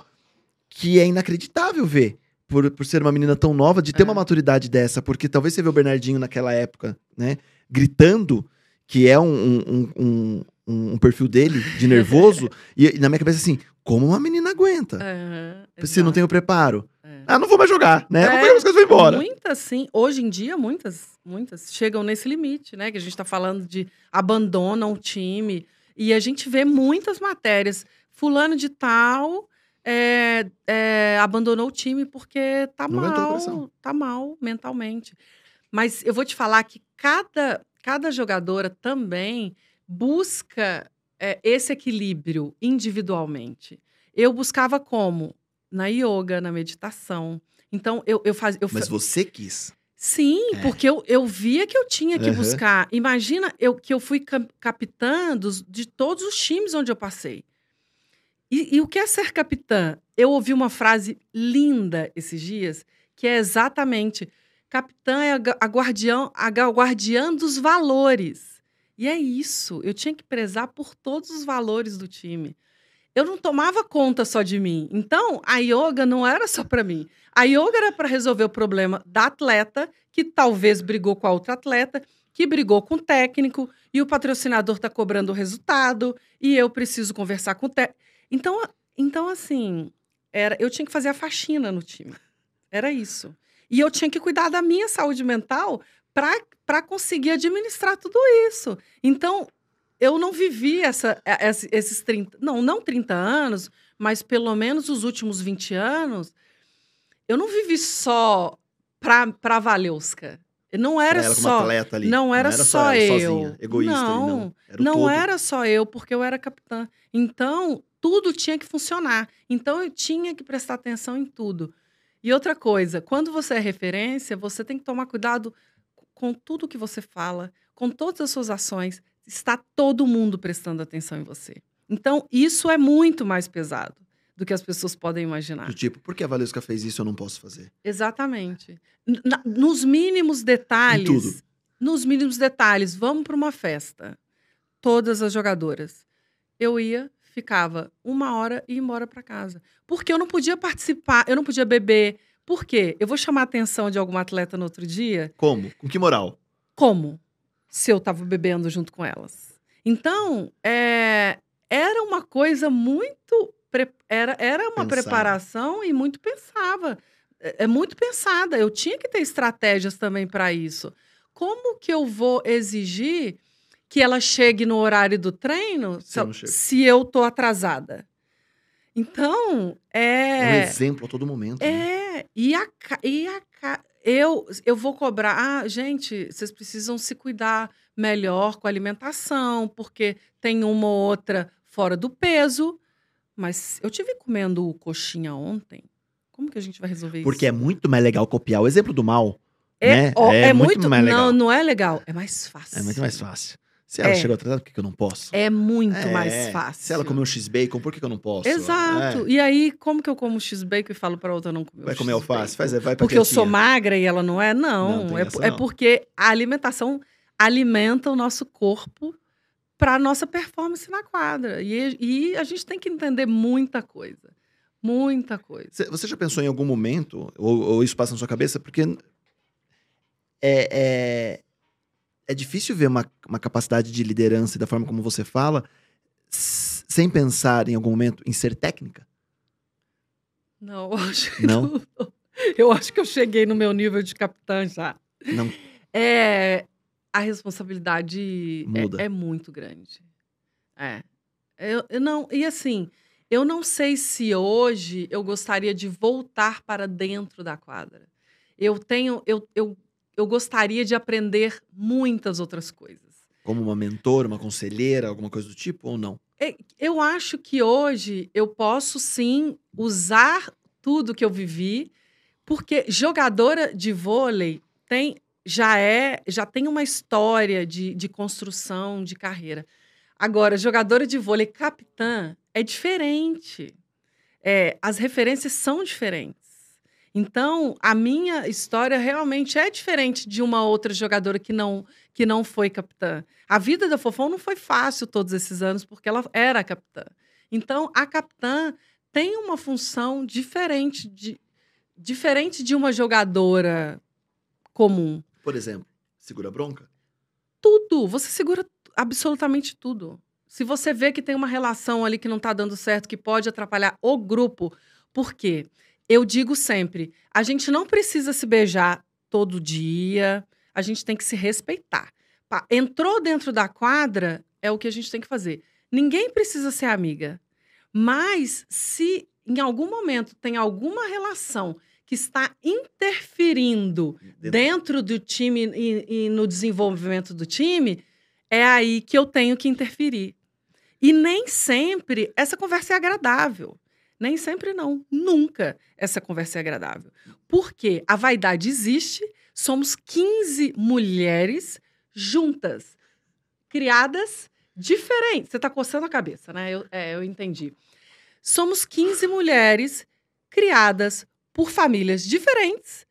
que é inacreditável ver. Por, por ser uma menina tão nova, de ter É. uma maturidade dessa, porque talvez você vê o Bernardinho naquela época, né? Gritando, que é um, um, um, um- um perfil dele, de nervoso, e, e na minha cabeça assim, como uma menina aguenta? Aham, Se não tem o preparo. É. Ah, não vou mais jogar, né? É, pegar as coisas vou embora. Muitas, sim. Hoje em dia, muitas, muitas chegam nesse limite, né? Que a gente está falando de abandonam o time. E a gente vê muitas matérias. Fulano de tal é, é, abandonou o time porque tá Não mal, tá mal mentalmente. Mas eu vou te falar que cada, cada jogadora também busca é, esse equilíbrio individualmente. Eu buscava como? Na yoga, na meditação. Então, eu, eu fazia. Mas você quis. Sim, É. porque eu, eu via que eu tinha que Aham. buscar. Imagina eu, que eu fui cap- capitã dos- de todos os times onde eu passei. E, e o que é ser capitã? Eu ouvi uma frase linda esses dias, que é exatamente: capitã é a, a guardião, a guardiã dos valores. E é isso. Eu tinha que prezar por todos os valores do time. Eu não tomava conta só de mim. Então, a yoga não era só para mim. A yoga era para resolver o problema da atleta, que talvez brigou com a outra atleta, que brigou com o técnico, e o patrocinador está cobrando o resultado, e eu preciso conversar com o técnico. Então, então, assim, era, eu tinha que fazer a faxina no time. Era isso. E eu tinha que cuidar da minha saúde mental para conseguir administrar tudo isso. Então, eu não vivi essa, essa- esses 30, não, não 30 anos, mas pelo menos os últimos 20 anos, eu não vivi só pra Valeuska. Não era como só. ali. não era só ela eu. sozinha, egoísta ali, Não, não. Era Não todo. era só eu, porque eu era capitã. Então, tudo tinha que funcionar. Então, eu tinha que prestar atenção em tudo. E outra coisa, quando você é referência, você tem que tomar cuidado com tudo que você fala, com todas as suas ações. Está todo mundo prestando atenção em você. Então, isso é muito mais pesado do que as pessoas podem imaginar. Do tipo, por que a Valesca fez isso eu não posso fazer? Exatamente. Na- nos mínimos Em detalhes. tudo. Nos mínimos detalhes, vamos para uma festa. Todas as jogadoras. Eu ia, ficava uma hora e ia embora para casa. Porque eu não podia participar, eu não podia beber. Por quê? Eu vou chamar a atenção de alguma atleta no outro dia. Como? Com que moral? Como? Se eu estava bebendo junto com elas. Então, é, era uma coisa muito. Era, era uma Pensada. preparação e muito pensava. É, é muito pensada. Eu tinha que ter estratégias também para isso. Como que eu vou exigir que ela chegue no horário do treino Se se eu tô atrasada? Então, É, um é. exemplo a todo momento. né? É, e a, e a eu, eu vou cobrar. Ah, gente, vocês precisam se cuidar melhor com a alimentação, porque tem uma ou outra fora do peso. Mas eu tive comendo coxinha ontem. Como que a gente vai resolver Porque é isso? muito mais legal copiar o exemplo do mal. é, né? ó, É é muito muito. mais legal. Não, não é legal. É mais fácil. É muito mais fácil. Se ela É. chegou atrasada, por que, que eu não posso? É muito É, mais fácil. Se ela comeu X-Bacon, por que, que eu não posso? Exato. É. E aí, como que eu como X-Bacon e falo pra outra não comer? o Vai comer alface? Faz, vai pra Porque eu sou magra e ela não é? Não, Não. é, essa é não. porque a alimentação alimenta o nosso corpo para nossa performance na quadra. E, e a gente tem que entender muita coisa. Muita coisa. Cê- Você já pensou em algum momento, ou, ou isso passa na sua cabeça, porque é, é, difícil ver uma, uma capacidade de liderança e da forma como você fala, sem pensar em algum momento em ser técnica? Não, acho que Não? não. Eu acho que eu cheguei no meu nível de capitã já. Não. É, a responsabilidade Muda. é, é muito grande. É. Eu, eu não, e assim, eu não sei se hoje eu gostaria de voltar para dentro da quadra. Eu tenho, eu, eu, eu gostaria de aprender muitas outras coisas. Como uma mentora, uma conselheira, alguma coisa do tipo, ou não? É, Eu acho que hoje eu posso sim usar tudo que eu vivi, porque jogadora de vôlei tem já é já tem uma história de, de construção de carreira. Agora, jogadora de vôlei capitã é diferente. É, as referências são diferentes. Então, a minha história realmente é diferente de uma outra jogadora que não que não foi capitã. A vida da Fofão não foi fácil todos esses anos porque ela era a capitã. Então, a capitã tem uma função diferente de diferente de uma jogadora comum. Por exemplo, segura a bronca? Tudo, você segura absolutamente tudo. Se você vê que tem uma relação ali que não está dando certo, que pode atrapalhar o grupo, por quê? Eu digo sempre, a gente não precisa se beijar todo dia, a gente tem que se respeitar. Pá, Entrou dentro da quadra, é o que a gente tem que fazer. Ninguém precisa ser amiga. Mas se em algum momento tem alguma relação que está interferindo Dentro- dentro do time e, e no desenvolvimento do time, é aí que eu tenho que interferir. E nem sempre essa conversa é agradável. Nem sempre não. Nunca essa conversa é agradável. Porque a vaidade existe, somos 15 mulheres juntas, criadas diferentes. Você está coçando a cabeça, né? Eu, é, eu entendi. Somos 15 mulheres criadas por famílias diferentes.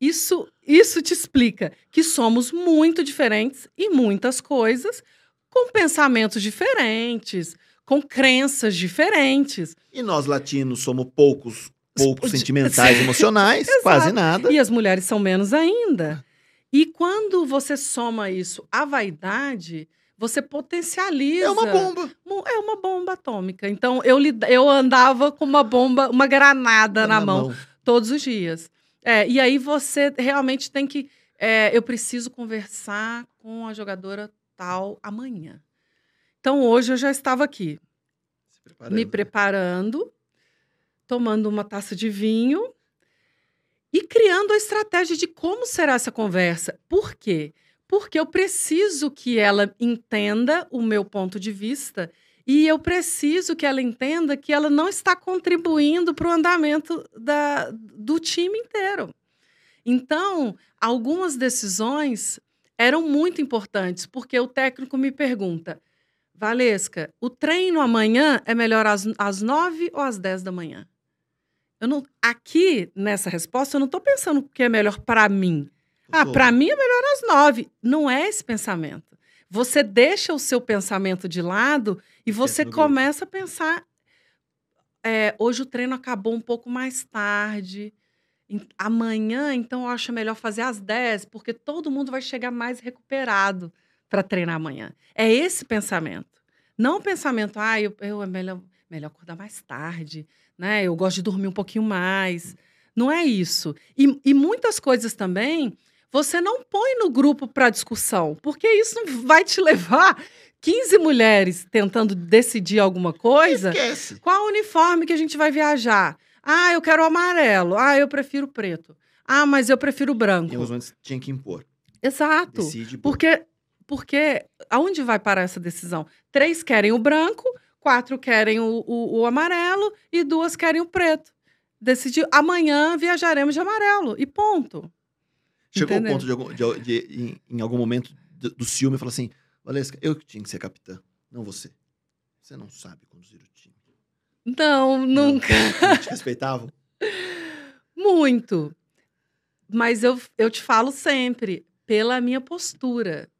Isso, isso te explica que somos muito diferentes em muitas coisas, com pensamentos diferentes, com crenças diferentes. E nós latinos somos poucos, poucos sentimentais, emocionais, quase nada. E as mulheres são menos ainda. E quando você soma isso à vaidade, você potencializa. É uma bomba. É uma bomba atômica. Então, eu, eu andava com uma bomba, uma granada na, mão, todos os dias. É, e aí você realmente tem que. é, eu preciso conversar com a jogadora tal amanhã. Então, hoje eu já estava aqui, preparando. me preparando, tomando uma taça de vinho e criando a estratégia de como será essa conversa. Por quê? Porque eu preciso que ela entenda o meu ponto de vista e eu preciso que ela entenda que ela não está contribuindo para o andamento da, do time inteiro. Então, algumas decisões eram muito importantes, porque o técnico me pergunta: Valesca, o treino amanhã é melhor às, às 9 ou às 10 da manhã? Eu não, aqui, nessa resposta, eu não estou pensando o que é melhor para mim. Ah, para mim é melhor às 9. Não é esse pensamento. Você deixa o seu pensamento de lado e você começa a pensar. é, hoje o treino acabou um pouco mais tarde. Amanhã, então, eu acho melhor fazer às 10, porque todo mundo vai chegar mais recuperado para treinar amanhã. É esse pensamento. Não o pensamento, ah, eu, eu é melhor, melhor acordar mais tarde, né? Eu gosto de dormir um pouquinho mais. Não é isso. E, e muitas coisas também você não põe no grupo para discussão, porque isso vai te levar 15 mulheres tentando decidir alguma coisa. Esquece. Qual uniforme que a gente vai viajar? Ah, eu quero o amarelo. Ah, eu prefiro o preto. Ah, mas eu prefiro branco. alguns momentos tinha que impor. Exato. Decide. Porque, porque aonde vai parar essa decisão? Três querem o branco, quatro querem o, o, o amarelo e duas querem o preto. Decidiu, amanhã viajaremos de amarelo e ponto. Chegou Entendeu? o ponto de, algum- de- de- em, em algum momento do, do ciúme, falar assim: Valesca, eu que tinha que ser capitã, não você. Você não sabe conduzir o time. Não, nunca. Não te respeitavam? Muito. Mas eu, eu te falo sempre, pela minha postura.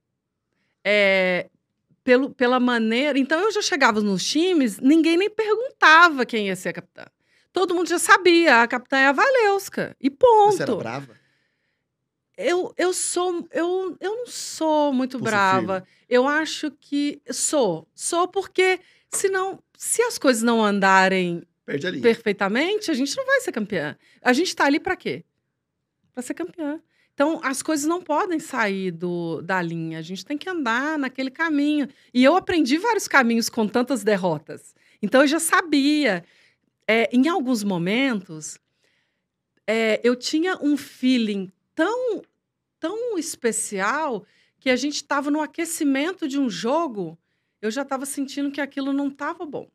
É, pelo, pela maneira. Então eu já chegava nos times, ninguém nem perguntava quem ia ser a capitã. Todo mundo já sabia, a capitã é a Valeuska. E ponto. Você era brava? Eu, eu sou. Eu, eu não sou muito Pulso brava. Eu acho que. Sou. Sou porque, senão, se as coisas não andarem a perfeitamente, a gente não vai ser campeã. A gente tá ali para quê? Para ser campeã. Então, as coisas não podem sair do, da linha. A gente tem que andar naquele caminho. E eu aprendi vários caminhos com tantas derrotas. Então, eu já sabia. É, em alguns momentos, é, eu tinha um feeling tão, tão especial que a gente estava no aquecimento de um jogo, eu já estava sentindo que aquilo não estava bom.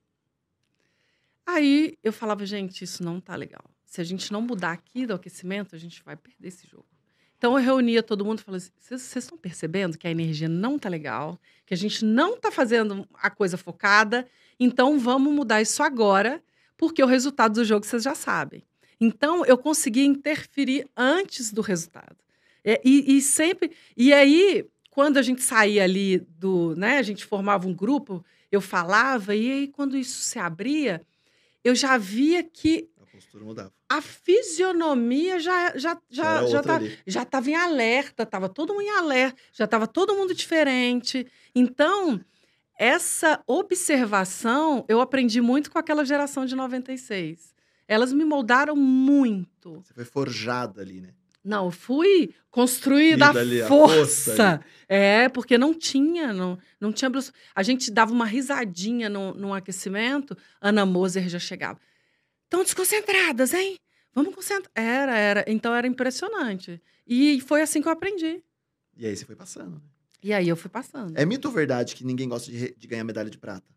Aí eu falava, gente, isso não tá legal. Se a gente não mudar aqui do aquecimento, a gente vai perder esse jogo. Então eu reunia todo mundo e falava assim: vocês estão percebendo que a energia não tá legal, que a gente não tá fazendo a coisa focada, então vamos mudar isso agora, porque o resultado do jogo vocês já sabem. Então eu conseguia interferir antes do resultado. É, e, e sempre. E aí, quando a gente saía ali do. Né, a gente formava um grupo, eu falava, e aí quando isso se abria, eu já via que postura mudava. a fisionomia já já Já já já, tá, já estava em alerta, estava todo mundo em alerta, já estava todo mundo diferente. Então, essa observação eu aprendi muito com aquela geração de 96. Elas me moldaram muito. Você foi forjada ali, né? Não, fui construída ali, força força. É, porque não tinha, não, não tinha. A gente dava uma risadinha no, no aquecimento, Ana Moser já chegava. Estão desconcentradas, hein? Vamos concentrar. Era, era. Então era impressionante. E foi assim que eu aprendi. E aí você foi passando. né? E aí eu fui passando. É mito ou verdade que ninguém gosta de, de ganhar medalha de prata?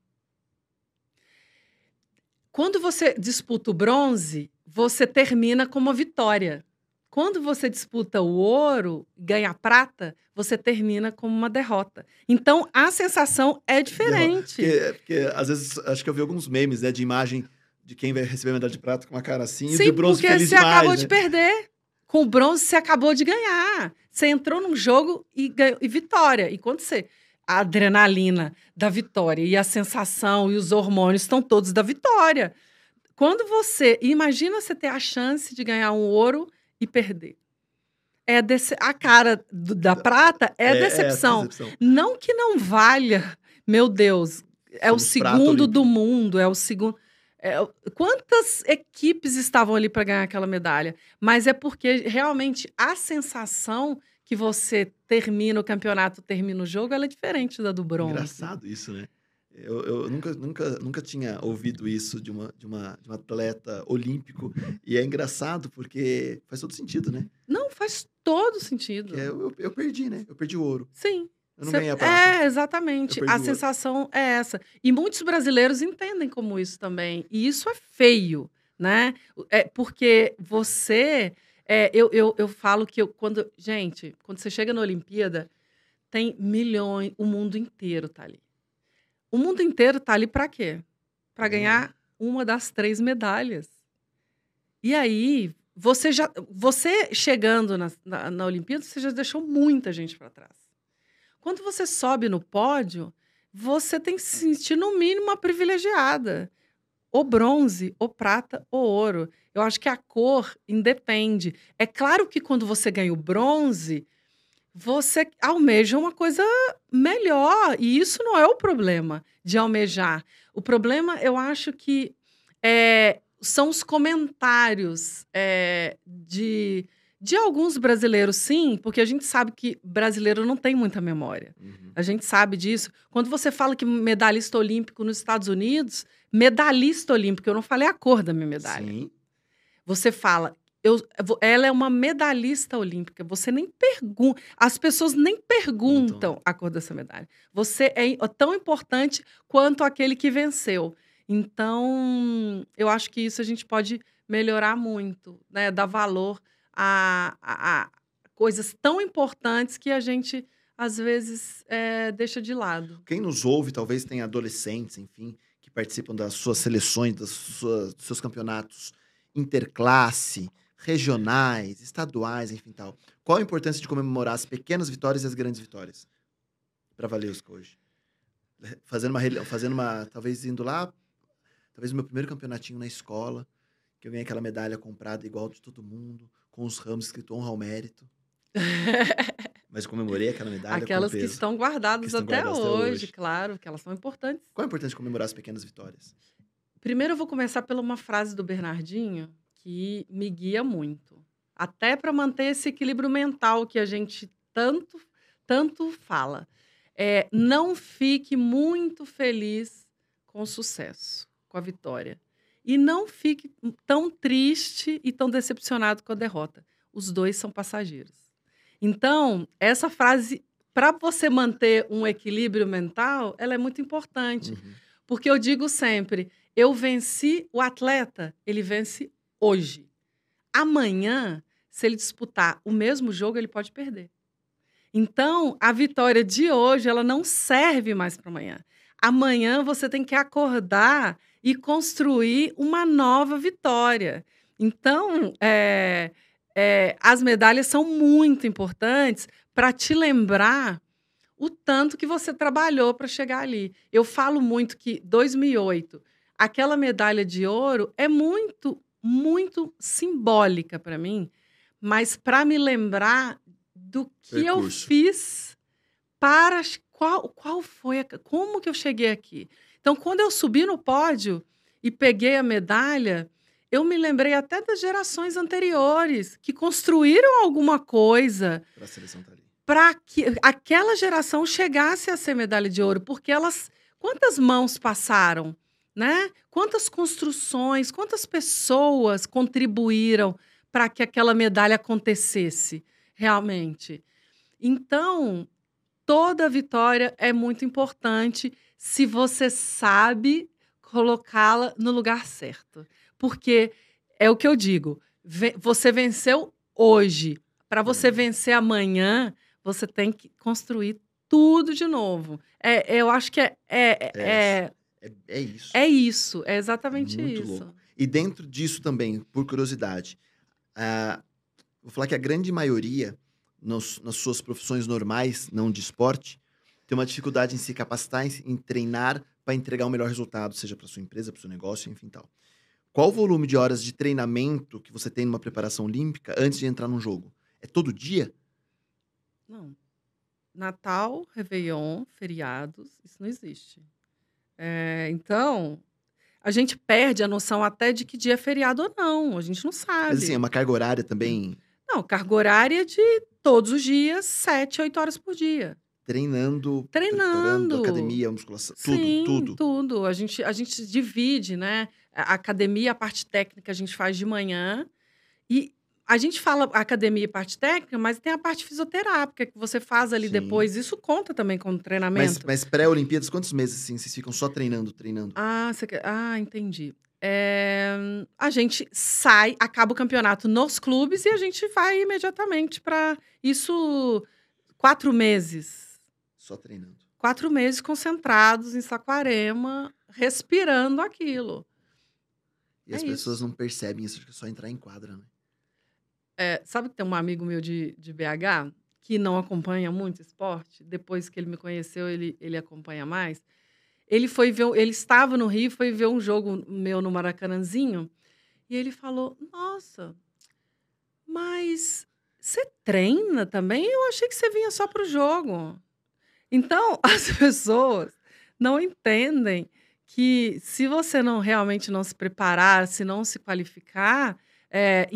Quando você disputa o bronze, você termina com uma vitória. Quando você disputa o ouro, ganha a prata, você termina com uma derrota. Então a sensação é diferente. Porque, porque às vezes acho que eu vi alguns memes, né, de imagem de quem vai receber medalha de prata com uma cara assim e Sim, de bronze porque feliz você acabou né? de perder. Com o bronze, você acabou de ganhar. Você entrou num jogo e ganhou e vitória. E quando você. A adrenalina da vitória e a sensação e os hormônios estão todos da vitória. Quando você. Imagina você ter a chance de ganhar um ouro e perder. É dece- a cara do- da prata é, decepção. decepção. Não que não valha, meu Deus, é o Somos prata segundo do mundo, é o segundo. É quantas equipes estavam ali para ganhar aquela medalha? Mas é porque realmente a sensação que você termina o campeonato, termina o jogo, ela é diferente da do bronze. Engraçado isso, né? Eu, eu nunca, nunca, nunca tinha ouvido isso de uma, de, uma, de um atleta olímpico. E é engraçado porque faz todo sentido, né? Não faz todo sentido. É, eu, eu perdi, né? Eu perdi o ouro. Sim. Eu não Cê- ganhei a prata. É, exatamente. A sensação é essa. E muitos brasileiros entendem como isso também. E isso é feio, né? É porque você. é, eu, eu, eu falo que eu, quando. Gente, quando você chega na Olimpíada, tem milhões. O mundo inteiro tá ali. O mundo inteiro tá ali para quê? Para ganhar uma das três medalhas. E aí, você já. Você chegando na, na, na Olimpíada, você já deixou muita gente para trás. Quando você sobe no pódio, você tem que se sentir, no mínimo, uma privilegiada. O bronze, o prata, o ouro. Eu acho que a cor independe. É claro que quando você ganha o bronze, você almeja uma coisa melhor. E isso não é o problema de almejar. O problema, eu acho que é, são os comentários é, de, de alguns brasileiros, sim, porque a gente sabe que brasileiro não tem muita memória. Uhum. A gente sabe disso. Quando você fala que medalhista olímpico nos Estados Unidos, medalhista olímpico, eu não falei a cor da minha medalha. Sim. Você fala, eu, ela é uma medalhista olímpica. Você nem pergunta, as pessoas nem perguntam a cor dessa medalha. Você é tão importante quanto aquele que venceu. Então, eu acho que isso a gente pode melhorar muito, né? Dar valor a, a- coisas tão importantes que a gente às vezes é, deixa de lado. Quem nos ouve, talvez tenha adolescentes, enfim, que participam das suas seleções, das suas, dos seus campeonatos interclasse, regionais, estaduais, enfim tal. Qual a importância de comemorar as pequenas vitórias e as grandes vitórias? Para Valesca hoje. Fazendo uma, fazendo uma, talvez indo lá, talvez o meu primeiro campeonatinho na escola, que eu ganhei aquela medalha comprada igual de todo mundo, com os ramos escrito honra ao mérito. Mas comemorei aquela medalha Aquelas que estão guardadas Que estão até, guardadas até hoje, hoje. claro, que elas são importantes. Qual a importância de comemorar as pequenas vitórias? Primeiro eu vou começar pela uma frase do Bernardinho que me guia muito, até para manter esse equilíbrio mental que a gente tanto tanto fala. É, não fique muito feliz com o sucesso, com a vitória. E não fique tão triste e tão decepcionado com a derrota. Os dois são passageiros. Então, essa frase, para você manter um equilíbrio mental, ela é muito importante. Uhum. Porque eu digo sempre, eu venci o atleta, ele vence hoje. Amanhã, se ele disputar o mesmo jogo, ele pode perder. Então, a vitória de hoje, ela não serve mais para amanhã. Amanhã você tem que acordar e construir uma nova vitória. Então, é, é, as medalhas são muito importantes para te lembrar o tanto que você trabalhou para chegar ali. Eu falo muito que 2008, aquela medalha de ouro é muito, muito simbólica para mim, mas para me lembrar do que eu Percurso. fiz para qual, qual foi a, como que eu cheguei aqui. Então, quando eu subi no pódio e peguei a medalha, eu me lembrei até das gerações anteriores que construíram alguma coisa seleção tá para que aquela geração chegasse a ser medalha de ouro, porque elas quantas mãos passaram, né? Quantas construções, quantas pessoas contribuíram para que aquela medalha acontecesse realmente. Então, toda vitória é muito importante se você sabe colocá-la no lugar certo. Porque é o que eu digo, você venceu hoje. Para você vencer amanhã, você tem que construir tudo de novo. É, eu acho que é, é, é, É, é isso. é isso, é exatamente Muito isso. louco. E dentro disso também, por curiosidade, ah, vou falar que a grande maioria, nos- nas suas profissões normais, não de esporte, tem uma dificuldade em se capacitar, em, treinar para entregar o melhor resultado, seja para sua empresa, para seu negócio, enfim tal. Qual o volume de horas de treinamento que você tem numa preparação olímpica antes de entrar num jogo? É todo dia? Não. Natal, Réveillon, feriados, isso não existe. É, então, a gente perde a noção até de que dia é feriado ou não. A gente não sabe. Mas assim, é uma carga horária também Não, carga horária de todos os dias, sete, oito horas por dia. treinando, Treinando. academia, musculação, tudo, Sim, tudo. tudo. A gente, a gente divide, né? A academia, a parte técnica a gente faz de manhã. E a gente fala academia e parte técnica, mas tem a parte fisioterápica que você faz ali Sim. depois. Isso conta também como Mas, treinamento. mas pré-Olimpíadas, quantos meses assim, vocês ficam só treinando, treinando? Ah, você quer... ah, entendi. É, A gente sai, acaba o campeonato nos clubes e a gente vai imediatamente para isso quatro meses. Só treinando. Quatro meses concentrados em Saquarema, respirando aquilo. E É as isso. pessoas não percebem isso, que é só entrar em quadra, né? É, sabe que tem um amigo meu de, de BH que não acompanha muito esporte? Depois que ele me conheceu, ele, ele acompanha mais. Ele foi ver, ele estava no Rio, foi ver um jogo meu no Maracanãzinho, e ele falou: Nossa, mas você treina também? Eu achei que você vinha só para o jogo. Então, as pessoas não entendem que se você não realmente não se preparar, se não se qualificar, é,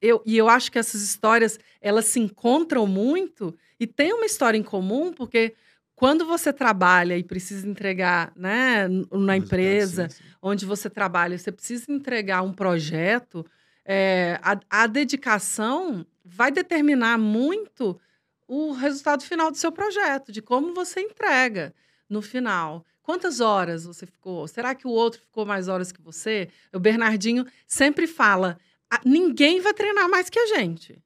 eu, e eu acho que essas histórias elas se encontram muito e tem uma história em comum, porque quando você trabalha e precisa entregar né, na empresa, sim, sim. onde você trabalha, você precisa entregar um projeto, é, a, a dedicação vai determinar muito o resultado final do seu projeto, de como você entrega no final. Quantas horas você ficou? Será que o outro ficou mais horas que você? O Bernardinho sempre fala: "Ah, ninguém vai treinar mais que a gente.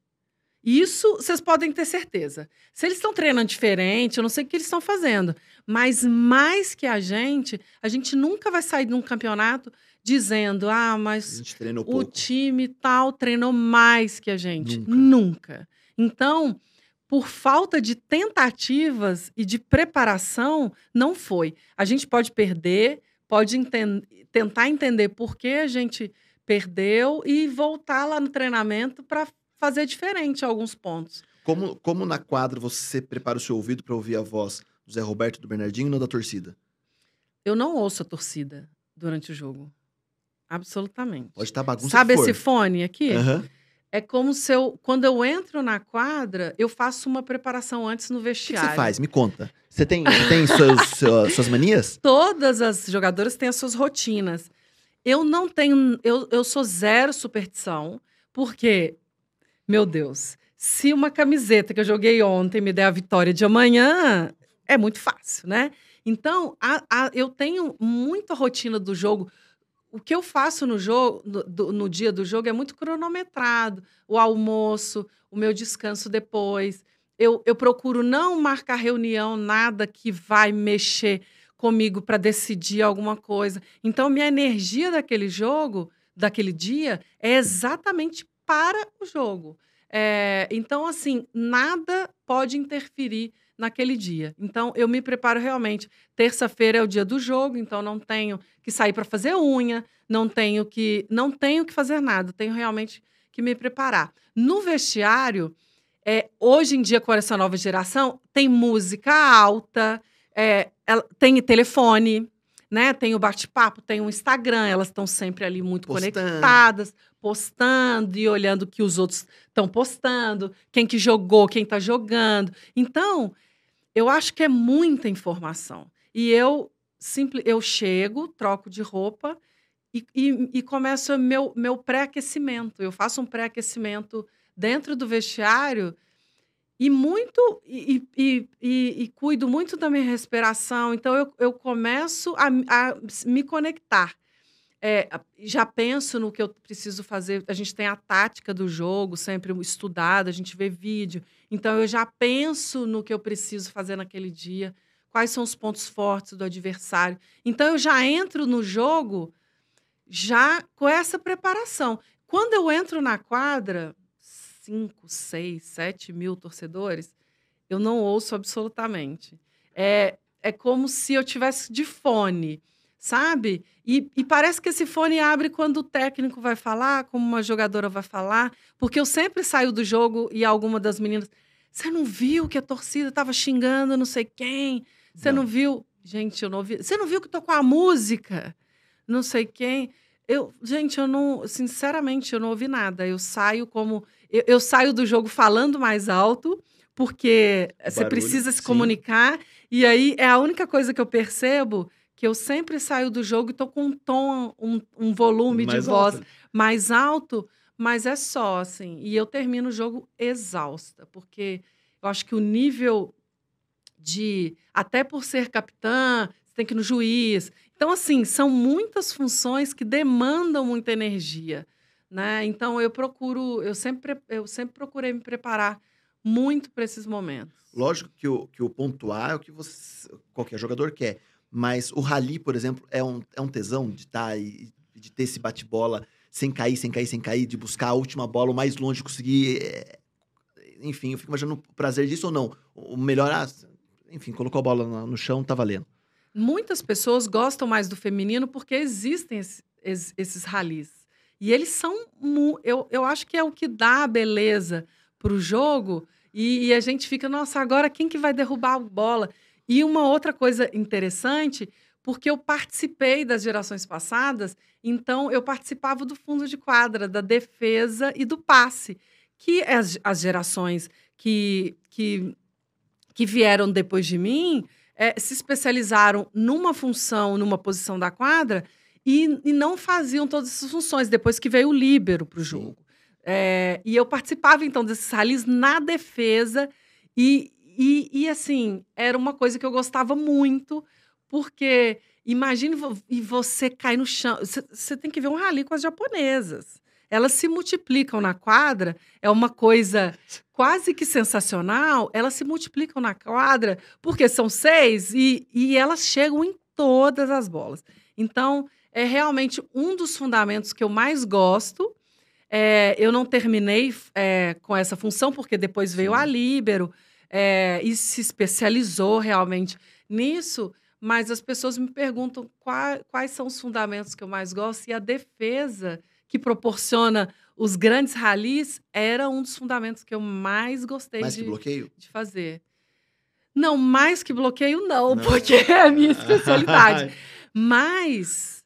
Isso vocês podem ter certeza. Se eles estão treinando diferente, eu não sei o que eles estão fazendo, mas mais que a gente, a gente nunca vai sair de um campeonato dizendo: ah, mas o pouco. time tal treinou mais que a gente. Nunca. Nunca. Então, por falta de tentativas e de preparação, não foi. A gente pode perder, pode enten- tentar entender por que a gente perdeu e voltar lá no treinamento para fazer diferente alguns pontos. Como, como na quadra você prepara o seu ouvido para ouvir a voz do Zé Roberto e do Bernardinho e não da torcida? Eu não ouço a torcida durante o jogo. Absolutamente. Pode estar bagunça Sabe esse fone aqui? Aham. É como se eu, quando eu entro na quadra, eu faço uma preparação antes no O que que vestiário. você faz? Me conta. Você tem, tem seus, seu- suas manias? Todas as jogadoras têm as suas rotinas. Eu não tenho, eu, eu sou zero superstição, porque, meu Deus, se uma camiseta que eu joguei ontem me der a vitória de amanhã, é muito fácil, né? Então, a- a- eu tenho muita rotina do jogo. O que eu faço no jogo, no, do- no dia do jogo, é muito cronometrado. O almoço, o meu descanso depois. Eu, eu procuro não marcar reunião, nada que vai mexer comigo para decidir alguma coisa. Então, minha energia daquele jogo, daquele dia, é exatamente para o jogo. É, então, assim, nada pode interferir naquele dia. Então, eu me preparo realmente. Terça-feira é o dia do jogo, então não tenho que sair para fazer unha, não tenho que não tenho que fazer nada, tenho realmente que me preparar. No vestiário, é, hoje em dia com essa nova geração, tem música alta, é, ela- tem telefone, né? Tem o bate-papo, tem o Instagram, elas estão sempre ali muito Postando. conectadas, postando e olhando o que os outros estão postando, quem que jogou, quem está jogando. Então, eu acho que é muita informação. E eu simple, eu chego, troco de roupa e, e, e começo meu, meu pré-aquecimento. Eu faço um pré-aquecimento dentro do vestiário e muito e, e- e- e cuido muito da minha respiração. Então eu, eu começo a, a me conectar. É, já penso no que eu preciso fazer. A gente tem a tática do jogo sempre estudada, a gente vê vídeo. Então eu já penso no que eu preciso fazer naquele dia, quais são os pontos fortes do adversário. Então eu já entro no jogo já com essa preparação. Quando eu entro na quadra, 5, 6, 7 mil torcedores, eu não ouço absolutamente. É, é como se eu tivesse de fone, sabe? E, e parece que esse fone abre quando o técnico vai falar, como uma jogadora vai falar, porque eu sempre saio do jogo e alguma das meninas. Você não viu que a torcida estava xingando não sei quem? Você não. Não. viu? Gente, eu não vi. Você não viu que tocou a música? Não sei quem. Eu, gente, eu não, sinceramente, eu não ouvi nada. Eu saio como. Eu, eu saio do jogo falando mais alto, porque você Barulho, precisa se sim. comunicar. E aí é a única coisa que eu percebo que eu sempre saio do jogo e tô com um tom, um, um volume de Mais voz alto. mais alto, mas é só, assim. E eu termino o jogo exausta, porque eu acho que o nível de. Até por ser capitã, você tem que ir no juiz. Então, assim, são muitas funções que demandam muita energia. Né? Então, eu procuro, eu sempre, eu sempre procurei me preparar muito para esses momentos. Lógico que o, que o pontuar é o que você, qualquer jogador quer. Mas o rally, por exemplo, é um, é um tesão de estar e de ter esse bate-bola sem cair, sem cair, sem cair, de buscar a última bola o mais longe conseguir. é, Enfim, eu fico imaginando o prazer disso ou não. O melhor, ah, enfim, colocou a bola no, chão, tá valendo. Muitas pessoas gostam mais do feminino porque existem esse- es- esses ralis. E eles são. Eu, eu acho que é o que dá a beleza para o jogo. E, e a gente fica, nossa, agora quem que vai derrubar a bola? E uma outra coisa interessante, porque eu participei das gerações passadas, então eu participava do fundo de quadra, da defesa e do passe. Que as, as gerações que, que, que vieram depois de mim eh, se especializaram numa função, numa posição da quadra, e, e não faziam todas essas funções, depois que veio o líbero para o jogo. É, e eu participava, então, desses ralis na defesa, e, e, e, assim, era uma coisa que eu gostava muito, porque imagine e você cai no chão. Você- tem que ver um rali com as japonesas. Elas se multiplicam na quadra, é uma coisa quase que sensacional. Elas se multiplicam na quadra, porque são seis, e, e elas chegam em todas as bolas. Então, é realmente um dos fundamentos que eu mais gosto. É, eu não terminei é, com essa função, porque depois veio a Líbero é, e se especializou realmente nisso. Mas as pessoas me perguntam qua- quais são os fundamentos que eu mais gosto, e a defesa que proporciona os grandes ralis era um dos fundamentos que eu mais gostei Mais de, bloqueio? de fazer. Não, mais que bloqueio, não, Não. porque é a minha especialidade. Mas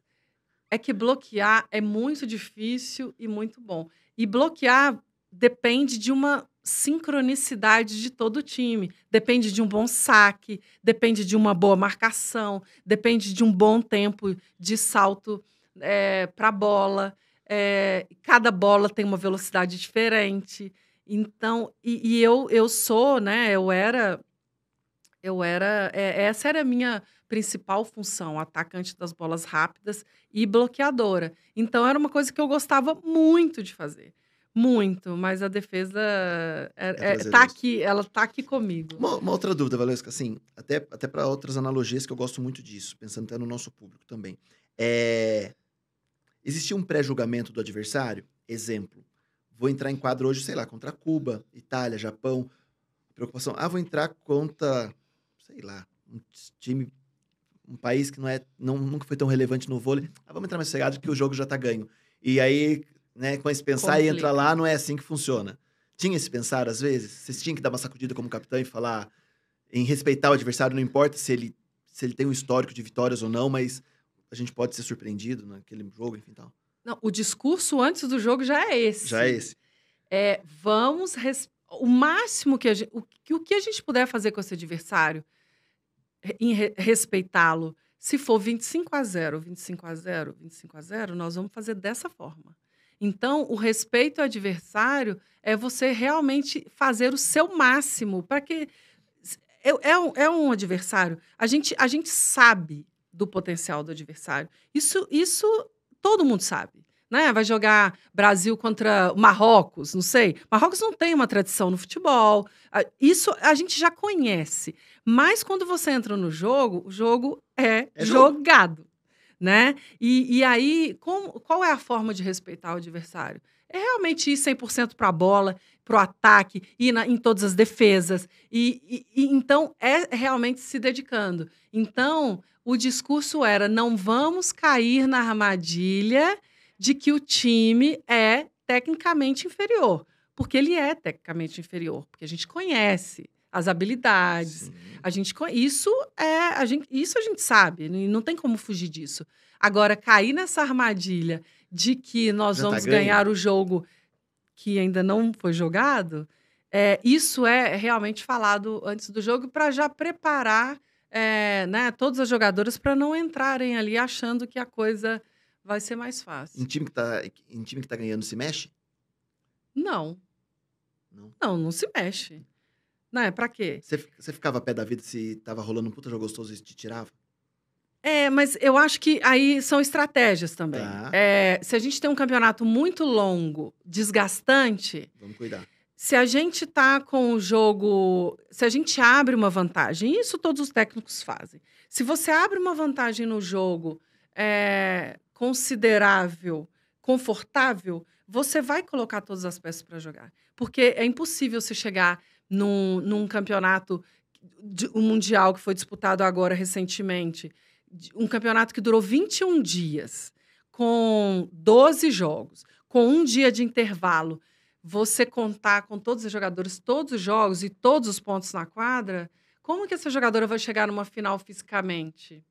É que bloquear é muito difícil e muito bom. E bloquear depende de uma sincronicidade de todo o time. Depende de um bom saque, depende de uma boa marcação, depende de um bom tempo de salto é, para a bola. É, cada bola tem uma velocidade diferente. Então, e, e, eu, eu sou, né? Eu era. Eu era. É, essa era a minha principal função, atacante das bolas rápidas e bloqueadora. Então, era uma coisa que eu gostava muito de fazer. Muito, mas a defesa é, é, é tá aqui, ela tá aqui comigo. Uma, uma outra dúvida, Valesca, assim, até, até para outras analogias que eu gosto muito disso, pensando até no nosso público também. É, existia um pré-julgamento do adversário? Exemplo, vou entrar em quadro hoje, sei lá, contra Cuba, Itália, Japão. Preocupação, ah, vou entrar contra, sei lá, um time, um país que não é, não, nunca foi tão relevante no vôlei. Ah, vamos entrar mais cegado que o jogo já tá ganho. E aí né? Com esse pensar Complica. e entrar lá, não é assim que funciona. Tinha esse pensar, às vezes? Vocês tinham que dar uma sacudida como capitão e falar em respeitar o adversário, não importa se ele, se ele tem um histórico de vitórias ou não, mas a gente pode ser surpreendido naquele jogo, enfim tal. Não, o discurso antes do jogo já é esse. Já é esse. É, vamos res... o máximo que a gente, o, que o que a gente puder fazer com esse adversário em re... respeitá-lo. Se for 25 a 0, 25 a 0, 25 a 0, nós vamos fazer dessa forma. Então, o respeito ao adversário é você realmente fazer o seu máximo para que. É, é, um, é um adversário. A gente, a gente sabe do potencial do adversário. Isso, isso todo mundo sabe. Né? Vai jogar Brasil contra Marrocos, não sei. Marrocos não tem uma tradição no futebol. Isso a gente já conhece. Mas quando você entra no jogo, o jogo é, é jogado né? E, e aí, como, qual é a forma de respeitar o adversário? É realmente ir 100% para a bola, para o ataque, ir na, em todas as defesas. E, e, e, então, é realmente se dedicando. Então, o discurso era: não vamos cair na armadilha de que o time é tecnicamente inferior. Porque ele é tecnicamente inferior, porque a gente conhece as habilidades. Sim. A gente isso é a gente isso a gente sabe, não tem como fugir disso. Agora cair nessa armadilha de que nós Já tá vamos tá ganhar o jogo que ainda não foi jogado, é, isso é realmente falado antes do jogo para já preparar é, né, todas as jogadoras para não entrarem ali achando que a coisa vai ser mais fácil. Em time que está em time que tá ganhando se mexe? Não. Não, não, não se mexe. Não, é pra quê? Você, você ficava a pé da vida se tava rolando um puta jogo gostoso e te tirava? É, mas eu acho que aí são estratégias também. Tá. É, se a gente tem um campeonato muito longo, desgastante. Vamos cuidar. Se a gente tá com o jogo. Se a gente abre uma vantagem, isso todos os técnicos fazem. Se você abre uma vantagem no jogo é, considerável, confortável, você vai colocar todas as peças para jogar. Porque é impossível você chegar num, num campeonato de, um mundial que foi disputado agora recentemente, um campeonato que durou 21 dias, com 12 jogos, com um dia de intervalo, você contar com todos os jogadores, todos os jogos e todos os pontos na quadra, como que essa jogadora vai chegar numa final fisicamente?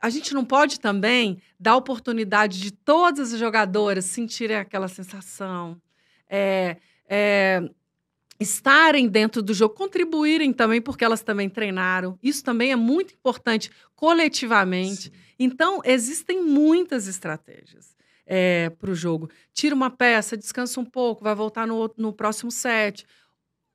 A gente não pode também dar oportunidade de todas as jogadoras sentirem aquela sensação. É, é, estarem dentro do jogo, contribuírem também, porque elas também treinaram. Isso também é muito importante coletivamente. Sim. Então, existem muitas estratégias é, para o jogo. Tira uma peça, descansa um pouco, vai voltar no, no próximo set.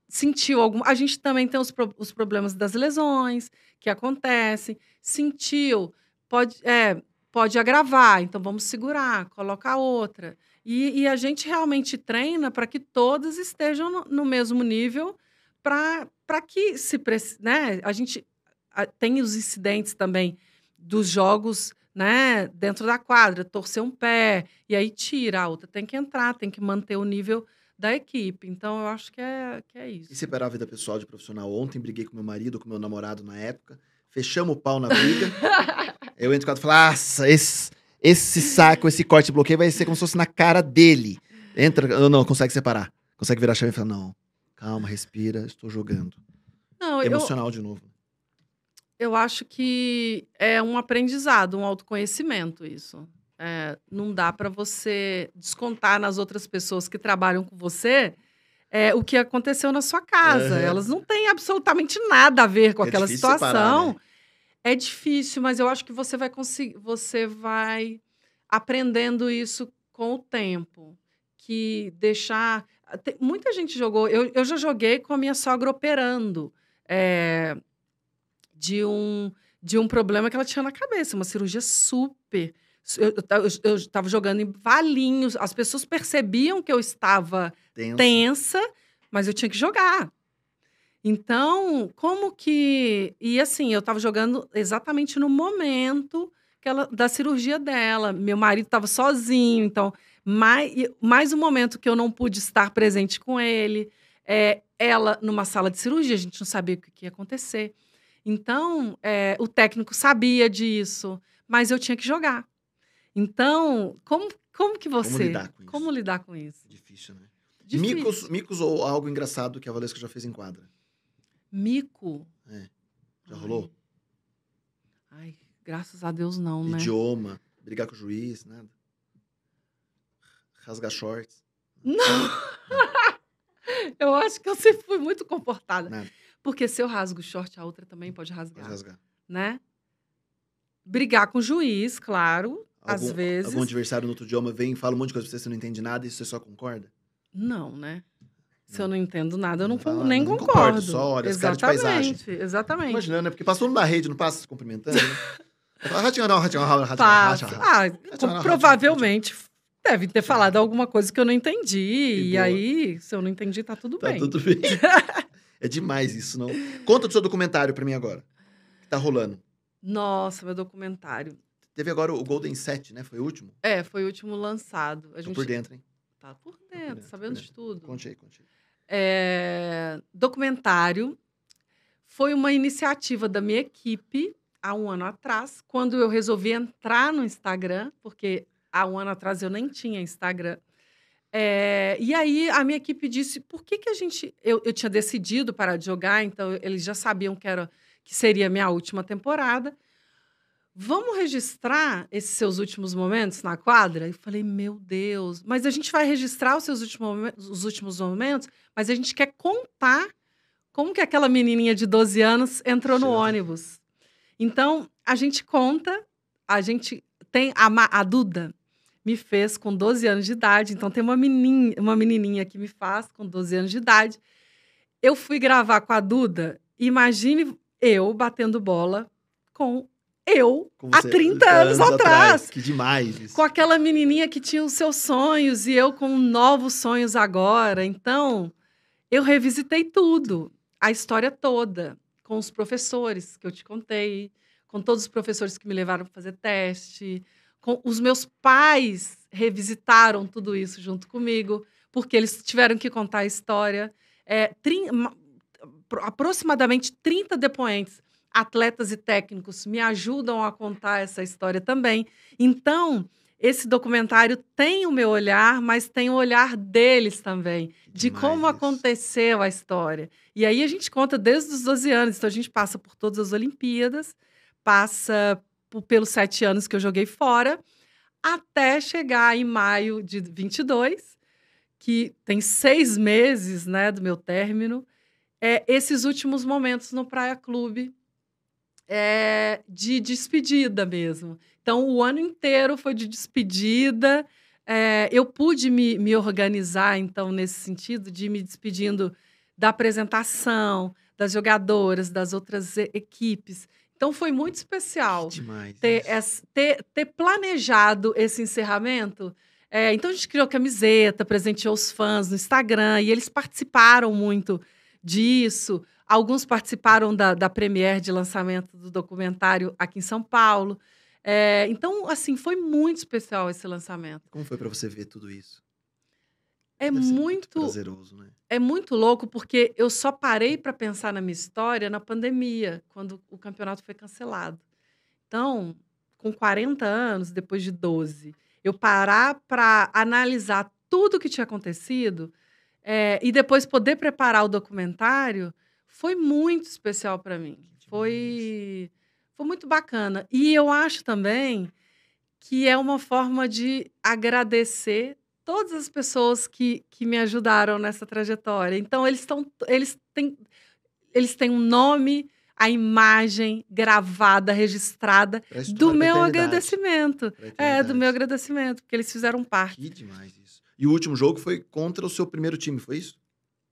Sentiu algum. A gente também tem os, pro... os problemas das lesões que acontecem. Sentiu, pode, é, pode agravar, então vamos segurar, coloca outra. E, e a gente realmente treina para que todas estejam no, no mesmo nível, para que se né, a gente a, tem os incidentes também dos jogos né, dentro da quadra, torcer um pé, e aí tira, a outra tem que entrar, tem que manter o nível da equipe. Então, eu acho que é, que é isso. E separar a vida pessoal de profissional. Ontem briguei com meu marido, com meu namorado na época, fechamos o pau na briga. eu entro em casa e falo, nossa, esse, esse saco, esse corte bloqueio vai ser como se fosse na cara dele. Entra, não, consegue separar. Consegue virar a chave e falar, não, calma, respira, estou jogando. Não, Emocional eu, de novo. Eu acho que é um aprendizado, um autoconhecimento isso. É, não dá para você descontar nas outras pessoas que trabalham com você é, o que aconteceu na sua casa. Aham. Elas não têm absolutamente nada a ver com É aquela difícil separar, situação. né? É difícil, mas eu acho que você vai conseguir, você vai aprendendo isso com o tempo. Que deixar. tem- muita gente jogou. Eu, eu já joguei com a minha sogra operando é, de, um, de um problema que ela tinha na cabeça, uma cirurgia super. Eu, eu, ta- eu estava jogando em valinhos, as pessoas percebiam que eu estava tensa, mas eu tinha que jogar. Então, como que. E assim, eu estava jogando exatamente no momento que ela, da cirurgia dela. Meu marido estava sozinho, então, mais, mais um momento que eu não pude estar presente com ele. É, ela numa sala de cirurgia, a gente não sabia o que ia acontecer. Então, é, o técnico sabia disso, mas eu tinha que jogar. Então, como, como que você. lidar com isso? Como lidar com isso? Difícil, né? Difícil. Micos, micos ou algo engraçado que a Valesca já fez em quadra? Mico. Já Ai. rolou? Ai, graças a Deus não, né? Idioma, brigar com o juiz, nada. Rasgar shorts, Não! eu acho que eu sempre fui muito comportada. nada. Porque se eu rasgo short, a outra também pode Pode rasgar, rasgar. né? Brigar com o juiz, claro, às Algum- vezes. Algum adversário no outro idioma vem e fala um monte de coisa pra você, você não entende nada e você só concorda? Não, né? Se eu não entendo nada, eu não, nem não concordo. concordo, só olha as caras de paisagem. Exatamente, exatamente. Imaginando, né? Porque passou na rede, não passa se cumprimentando, né? Fala, "Ratinho, não, ratinho, ratinho, ratinho, Passa. ratinho, Ah, provavelmente deve ter falado alguma coisa que eu não entendi. E, aí, se eu não entendi, tá tudo Tá bem. tudo bem. é demais isso, não? Conta do seu documentário pra mim agora. Que tá rolando. Nossa, meu documentário. Teve agora o Golden 7, né? Foi o último? É, foi o último lançado. A Tô gente por dentro, hein? tá por por dentro, dentro, sabendo por de tudo. Conte aí, conte aí. É, documentário foi uma iniciativa da minha equipe há um ano atrás, quando eu resolvi entrar no Instagram, porque há um ano atrás eu nem tinha Instagram. É, e aí a minha equipe disse: por que, que a gente. Eu, eu tinha decidido parar de jogar, então eles já sabiam que, era, que seria a minha última temporada. Vamos registrar esses seus últimos momentos na quadra? Eu falei, meu Deus, mas a gente vai registrar os seus últimos, momen- os últimos momentos, mas a gente quer contar como que aquela menininha de 12 anos entrou no ônibus. Então, a gente conta, a gente tem a, Ma- a Duda me fez com 12 anos de idade, então tem uma menininha, uma menininha que me faz com 12 anos de idade. Eu fui gravar com a Duda, imagine eu batendo bola com eu há você, 30 anos atrás. Que demais isso. Com aquela menininha que tinha os seus sonhos e eu com novos sonhos agora. Então, eu revisitei tudo, a história toda, com os professores que eu te contei, com todos os professores que me levaram para fazer teste, com os meus pais revisitaram tudo isso junto comigo, porque eles tiveram que contar a história. É, trin- aproximadamente 30 depoentes, atletas e técnicos, me ajudam a contar essa história também. Então, esse documentário tem o meu olhar, mas tem o olhar deles também, de Demais como isso. aconteceu a história. E aí a gente conta desde os 12 anos, então a gente passa por todas as Olimpíadas, passa pelos sete anos que eu joguei fora, até chegar em maio de 22, que tem seis meses né, do meu término, é, esses últimos momentos no Praia Clube é, de despedida mesmo. Então, o ano inteiro foi de despedida. É, eu pude me, me organizar, então, nesse sentido, de ir me despedindo da apresentação, das jogadoras, das outras equipes. Então, foi muito especial demais. ter, isso. ess- ter, ter planejado esse encerramento. É, então, a gente criou camiseta, presenteou os fãs no Instagram, e eles participaram muito disso. Alguns participaram da, da premiere de lançamento do documentário aqui em São Paulo. É, então, assim, foi muito especial esse lançamento. Como foi pra você ver tudo isso? É ser muito, prazeroso, né? é muito louco, porque eu só parei para pensar na minha história na pandemia, quando o campeonato foi cancelado. Então, com 40 anos, depois de 12, eu parar para analisar tudo que tinha acontecido é, e depois poder preparar o documentário foi muito especial para mim. Foi, foi muito bacana. E eu acho também que é uma forma de agradecer todas as pessoas que, que me ajudaram nessa trajetória. Então, eles estão. Eles têm, eles têm um nome, a imagem gravada, registrada do meu agradecimento. É, do meu agradecimento, porque eles fizeram parte. Que demais isso. E o último jogo foi contra o seu primeiro time, foi isso?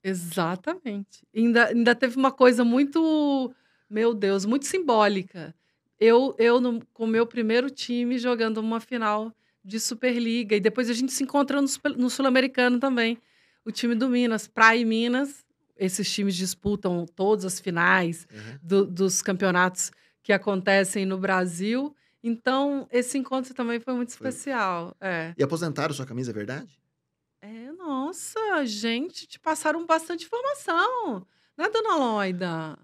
Exatamente. Ainda, ainda teve uma coisa muito, meu Deus, muito simbólica. Eu, eu no, com o meu primeiro time jogando uma final de Superliga. E depois a gente se encontra no, no Sul-Americano também. O time do Minas, Praia e Minas. Esses times disputam todas as finais Uhum. do- dos campeonatos que acontecem no Brasil. Então, esse encontro também foi muito Foi. especial. É. E aposentaram sua camisa, é verdade? Nossa, gente, te passaram bastante informação. Né, dona Loida?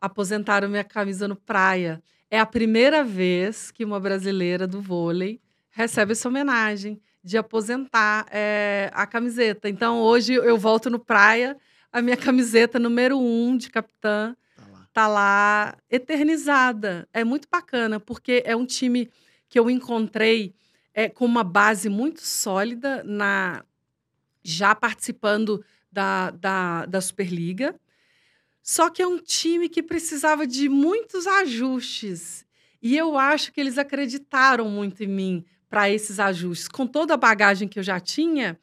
Aposentaram minha camisa no praia. É a primeira vez que uma brasileira do vôlei recebe essa homenagem de aposentar é, a camiseta. Então, hoje eu volto no praia, a minha camiseta número um de capitã Tá lá. tá lá eternizada. É muito bacana, porque é um time que eu encontrei é, com uma base muito sólida na já participando da, da, da Superliga. Só que é um time que precisava de muitos ajustes. E eu acho que eles acreditaram muito em mim para esses ajustes. Com toda a bagagem que eu já tinha,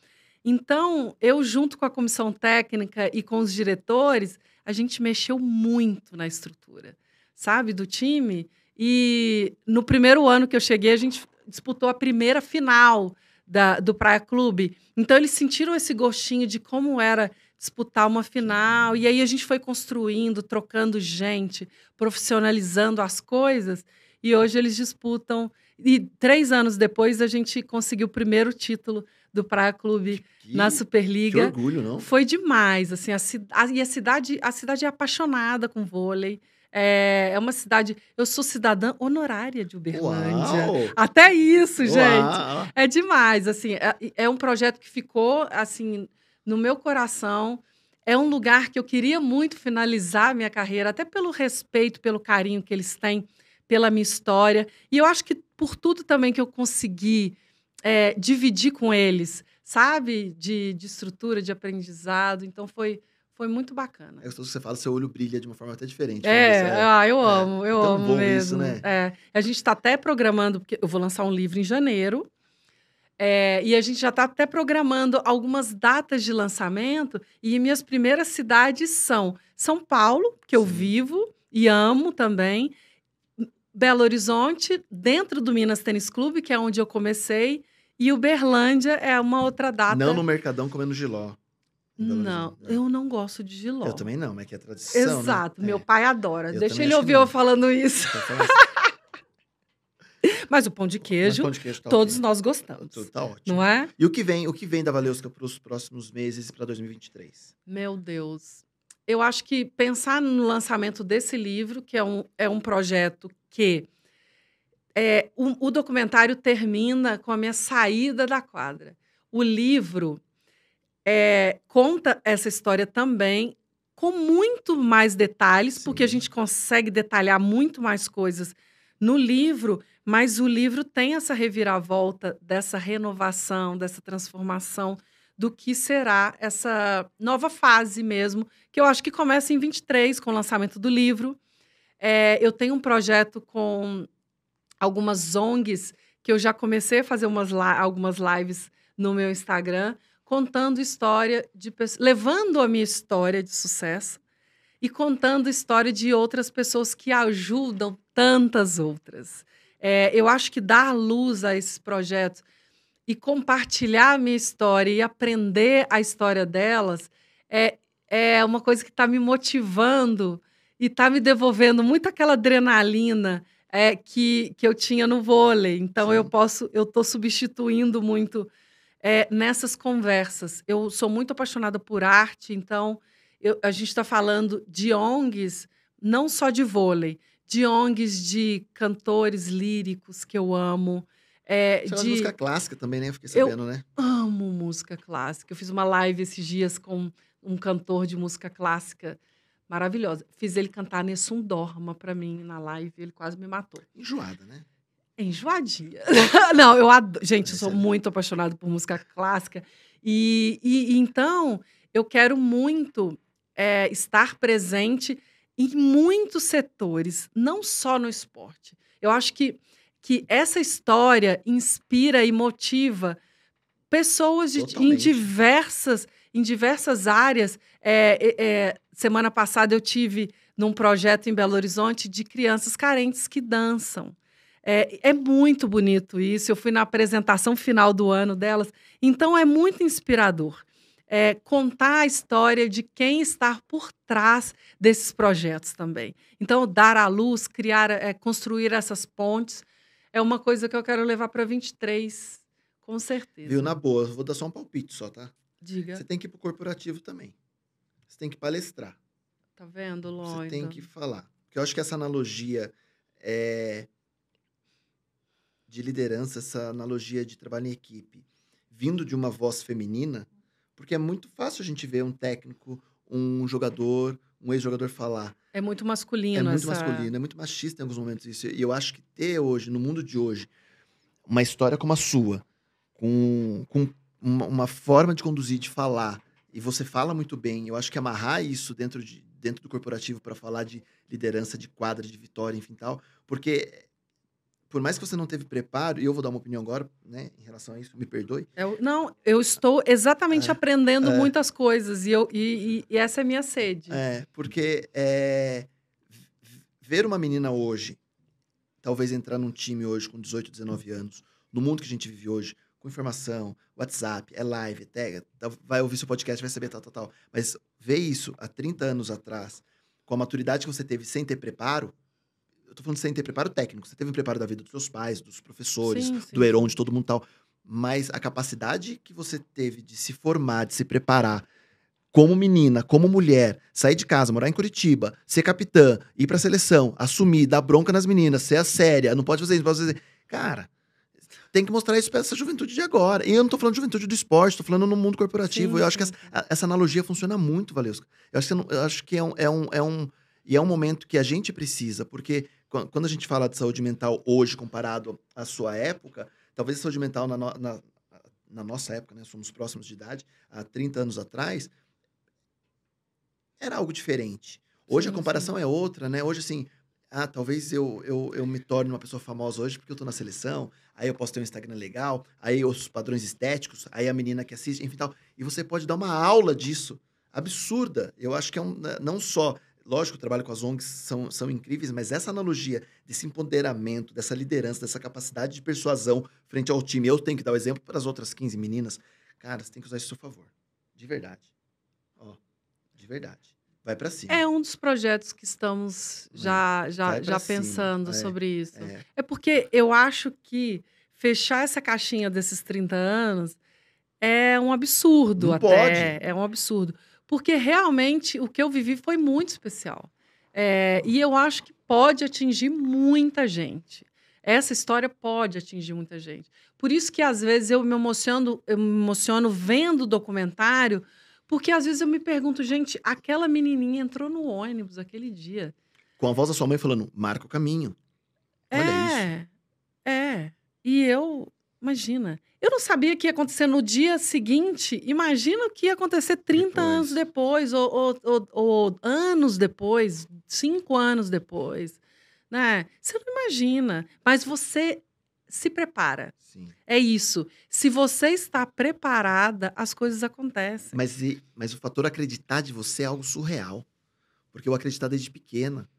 então eu, junto com a comissão técnica e com os diretores, a gente mexeu muito na estrutura, sabe, do time. E no primeiro ano que eu cheguei, a gente disputou a primeira final da, do Praia Clube. Então, eles sentiram esse gostinho de como era disputar uma final. E aí a gente foi construindo, trocando gente, profissionalizando as coisas. E hoje eles disputam. E três anos depois, a gente conseguiu o primeiro título do Praia Clube Que, na que Superliga. orgulho, não? Foi demais, assim, a, a- e a cidade, a cidade é apaixonada com vôlei. É, é uma cidade. Eu sou cidadã honorária de Uberlândia. Uau! Até isso, gente. Uau! É demais, assim, é, é um projeto que ficou assim no meu coração. É um lugar que eu queria muito finalizar a minha carreira, até pelo respeito, pelo carinho que eles têm pela minha história. E eu acho que por tudo também que eu consegui é, dividir com eles, sabe? De, de estrutura, de aprendizado. Então foi, foi muito bacana. É que você fala, seu olho brilha de uma forma até diferente. É, né? Você- ah, eu é. amo, eu É tão amo bom mesmo. isso, né? É. A gente está até programando, porque eu vou lançar um livro em janeiro. é, e a gente já está até programando algumas datas de lançamento. E minhas primeiras cidades são São Paulo, que eu Sim. vivo e amo também. Belo Horizonte, dentro do Minas Tênis Clube, que é onde eu comecei. E Uberlândia é uma outra data. Não no Mercadão comendo giló. Não, né? eu não gosto de giló. Eu também não, mas que é tradição, né? Exato, É. meu pai adora. Eu Deixa ele ouvir eu falando isso. Então, assim, Mas o pão de queijo, pão de queijo tá todos ok. nós gostamos. Tá ótimo. Não é? E o que vem, o que vem da Valeuska para os próximos meses e para 2023? Meu Deus. Eu acho que pensar no lançamento desse livro, que é um, é um projeto que é, o, o documentário termina com a minha saída da quadra. O livro é, conta essa história também com muito mais detalhes, porque a Sim. gente consegue detalhar muito mais coisas no livro, mas o livro tem essa reviravolta dessa renovação, dessa transformação do que será essa nova fase mesmo, que eu acho que começa em 23 com o lançamento do livro. É, eu tenho um projeto com algumas ONGs que eu já comecei a fazer umas algumas lives no meu Instagram contando história de pessoas, levando a minha história de sucesso e contando história de outras pessoas que ajudam tantas outras. É, eu acho que dar luz a esses projetos e compartilhar a minha história e aprender a história delas é, é uma coisa que está me motivando e está me devolvendo muito aquela adrenalina é, que, que eu tinha no vôlei. Então Sim. eu posso, eu estou substituindo muito é, nessas conversas. Eu sou muito apaixonada por arte, então eu- a gente está falando de ONGs, não só de vôlei, de ONGs de cantores líricos que eu amo. É, Você de música clássica também, né? Fiquei Eu- sabendo, né? amo música clássica. Eu fiz uma live esses dias com um cantor de música clássica maravilhosa. Fiz ele cantar Nessun Dorma para mim na live, ele quase me matou. Enjoada, né? Enjoadinha. Não, eu adoro. Gente, eu sou é muito apaixonada por música clássica. E, e- e então, eu quero muito é, estar presente em muitos setores, não só no esporte. Eu acho que, que essa história inspira e motiva pessoas de- em diversas, em diversas áreas. É, é, é, semana passada eu tive num projeto em Belo Horizonte de crianças carentes que dançam. É, é muito bonito isso. Eu fui na apresentação final do ano delas. Então é muito inspirador. É, contar a história de quem está por trás desses projetos também. Então, dar à luz, criar, é, construir essas pontes, é uma coisa que eu quero levar para 23, com certeza. Viu? Na boa, eu vou dar só um palpite só, tá? Diga. Você tem que ir pro corporativo também. Você tem que palestrar. Tá vendo, Você Loida? tem que falar. Porque eu acho que essa analogia é, de liderança, essa analogia de trabalho em equipe, vindo de uma voz feminina, porque é muito fácil a gente ver um técnico, um jogador, um ex-jogador falar. É muito masculino. É muito essa... masculino, é muito machista em alguns momentos isso. E eu acho que ter hoje, no mundo de hoje, uma história como a sua, com, com uma, uma forma de conduzir, de falar, e você fala muito bem, eu acho que amarrar isso dentro, de, dentro do corporativo para falar de liderança, de quadra, de vitória, enfim tal, porque por mais que você não teve preparo, e eu vou dar uma opinião agora, né, em relação a isso, me perdoe, Eu- não, eu estou exatamente É, aprendendo é. muitas coisas e, eu, e, e- e essa é a minha sede. É, porque é, ver uma menina hoje, talvez entrar num time hoje com 18, 19 anos, no mundo que a gente vive hoje, com informação, WhatsApp, é live, é, tá- vai ouvir seu podcast, vai saber tal, tal, tal. Mas ver isso há 30 anos atrás, com a maturidade que você teve sem ter preparo, eu tô falando sem ter preparo técnico, você teve um preparo da vida dos seus pais, dos professores, Sim, sim. do Heron, de todo mundo e tal. Mas a capacidade que você teve de se formar, de se preparar como menina, como mulher, sair de casa, morar em Curitiba, ser capitã, ir pra seleção, assumir, dar bronca nas meninas, ser a séria, não pode fazer isso, não pode fazer. Cara, tem que mostrar isso pra essa juventude de agora. E eu não tô falando de juventude do esporte, tô falando no mundo corporativo. Sim, eu acho que essa, essa analogia funciona muito, Valesca. Eu acho que, não- eu acho que é, um, é, um, é um. E é um momento que a gente precisa, porque quando a gente fala de saúde mental hoje comparado à sua época, talvez a saúde mental na, no- na, na nossa época, né? Somos próximos de idade, há 30 anos atrás, era algo diferente. Hoje a Sim, comparação é outra, né? Hoje, assim, ah, talvez eu, eu, eu me torne uma pessoa famosa hoje porque eu tô na seleção, aí eu posso ter um Instagram legal, aí os padrões estéticos, aí a menina que assiste, enfim tal. E você pode dar uma aula disso, absurda. Eu acho que é um, né, não só, lógico, o trabalho com as ONGs são, são incríveis, mas essa analogia desse empoderamento, dessa liderança, dessa capacidade de persuasão frente ao time, eu tenho que dar o exemplo para as outras 15 meninas. Cara, você tem que usar isso a seu favor. De verdade. Ó, de verdade. Vai pra cima. É um dos projetos que estamos já, já, pra já cima, pensando é, sobre isso. É. É porque eu acho que fechar essa caixinha desses 30 anos é um absurdo Não até. pode. É um absurdo. Porque realmente o que eu vivi foi muito especial. É, e eu acho que pode atingir muita gente. Essa história pode atingir muita gente. Por isso que às vezes eu me emociono, eu me emociono vendo o documentário, porque às vezes eu me pergunto, gente, aquela menininha entrou no ônibus aquele dia. Com a voz da sua mãe falando, marca o caminho. Olha isso. é, é. E eu, imagina, eu não sabia que ia acontecer no dia seguinte. Imagina o que ia acontecer 30 Depois. anos depois, ou, ou- ou- ou anos depois, cinco anos depois. Né? Você não imagina. Mas você se prepara. Sim. É isso. Se você está preparada, as coisas acontecem. Mas, e- mas o fator acreditar de você é algo surreal. Porque eu acreditar desde pequena,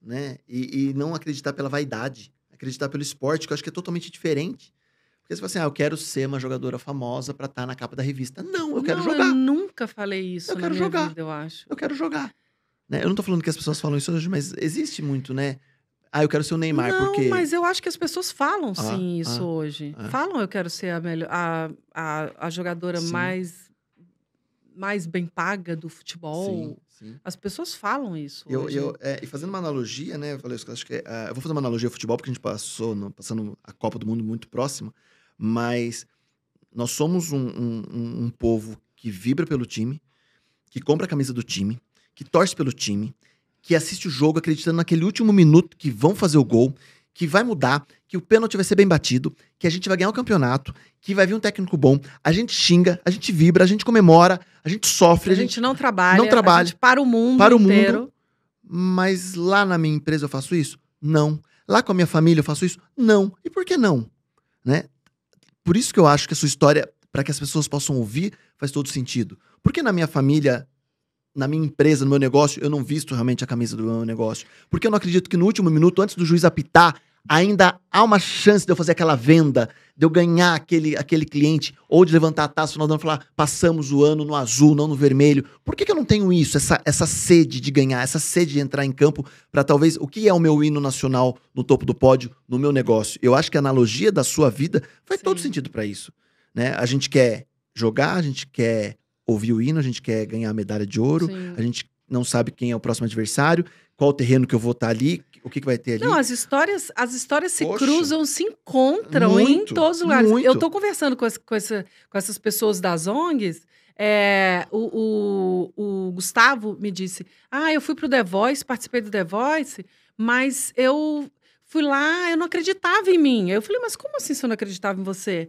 né? E, e não acreditar pela vaidade. Acreditar pelo esporte, que eu acho que é totalmente diferente. Porque você fala assim, ah, eu quero ser uma jogadora famosa pra estar na capa da revista. Não, eu quero Não, jogar. Eu nunca falei isso Eu na quero minha jogar. vida, eu acho. Eu quero jogar. Né? Eu não tô falando que as pessoas falam isso hoje, mas existe muito, né? Ah, eu quero ser o Neymar, não, porque... mas eu acho que as pessoas falam Ah, sim isso ah, hoje. ah. Falam, eu quero ser a melhor, a, a, a jogadora Sim. mais mais bem paga do futebol. Sim, sim. As pessoas falam isso. Eu, hoje. eu, é, e fazendo uma analogia, né? Eu falei eu acho que é, ah, eu vou fazer uma analogia ao futebol, porque a gente passou no- passando a Copa do Mundo muito próxima, mas nós somos um, um- um- povo que vibra pelo time, que compra a camisa do time, que torce pelo time, que assiste o jogo acreditando naquele último minuto que vão fazer o gol, que vai mudar, que o pênalti vai ser bem batido, que a gente vai ganhar o campeonato, que vai vir um técnico bom, a gente xinga, a gente vibra, a gente comemora, a gente sofre, A gente não trabalha. não trabalha. A gente para o mundo Para o mundo. inteiro. Mas lá na minha empresa eu faço isso? Não. Lá com a minha família eu faço isso? Não. E por que não? Né? Por isso que eu acho que a sua história, para que as pessoas possam ouvir, faz todo sentido. Porque na minha família, na minha empresa, no meu negócio, eu não visto realmente a camisa do meu negócio? Porque eu não acredito que no último minuto, antes do juiz apitar, ainda há uma chance de eu fazer aquela venda, de eu ganhar aquele, aquele cliente, ou de levantar a taça no final do ano e falar, passamos o ano no azul, não no vermelho. Por que, que eu não tenho isso, essa, essa sede de ganhar, essa sede de entrar em campo para talvez, o que é o meu hino nacional no topo do pódio, no meu negócio? Eu acho que a analogia da sua vida faz Sim. todo sentido para isso. Né? A gente quer jogar, a gente quer ouvir o hino, a gente quer ganhar a medalha de ouro, Sim. a gente não sabe quem é o próximo adversário, qual o terreno que eu vou estar ali, o que, que vai ter ali. Não, as histórias, as histórias se Poxa. cruzam, se encontram em Muito, todos os lugares. muito. Eu tô conversando com, esse- com, essa- com essas pessoas das ONGs. é, o, o- o Gustavo me disse: Ah, eu fui pro The Voice, participei do The Voice, mas eu fui lá, eu não acreditava em mim. Eu falei, mas como assim você não acreditava em você?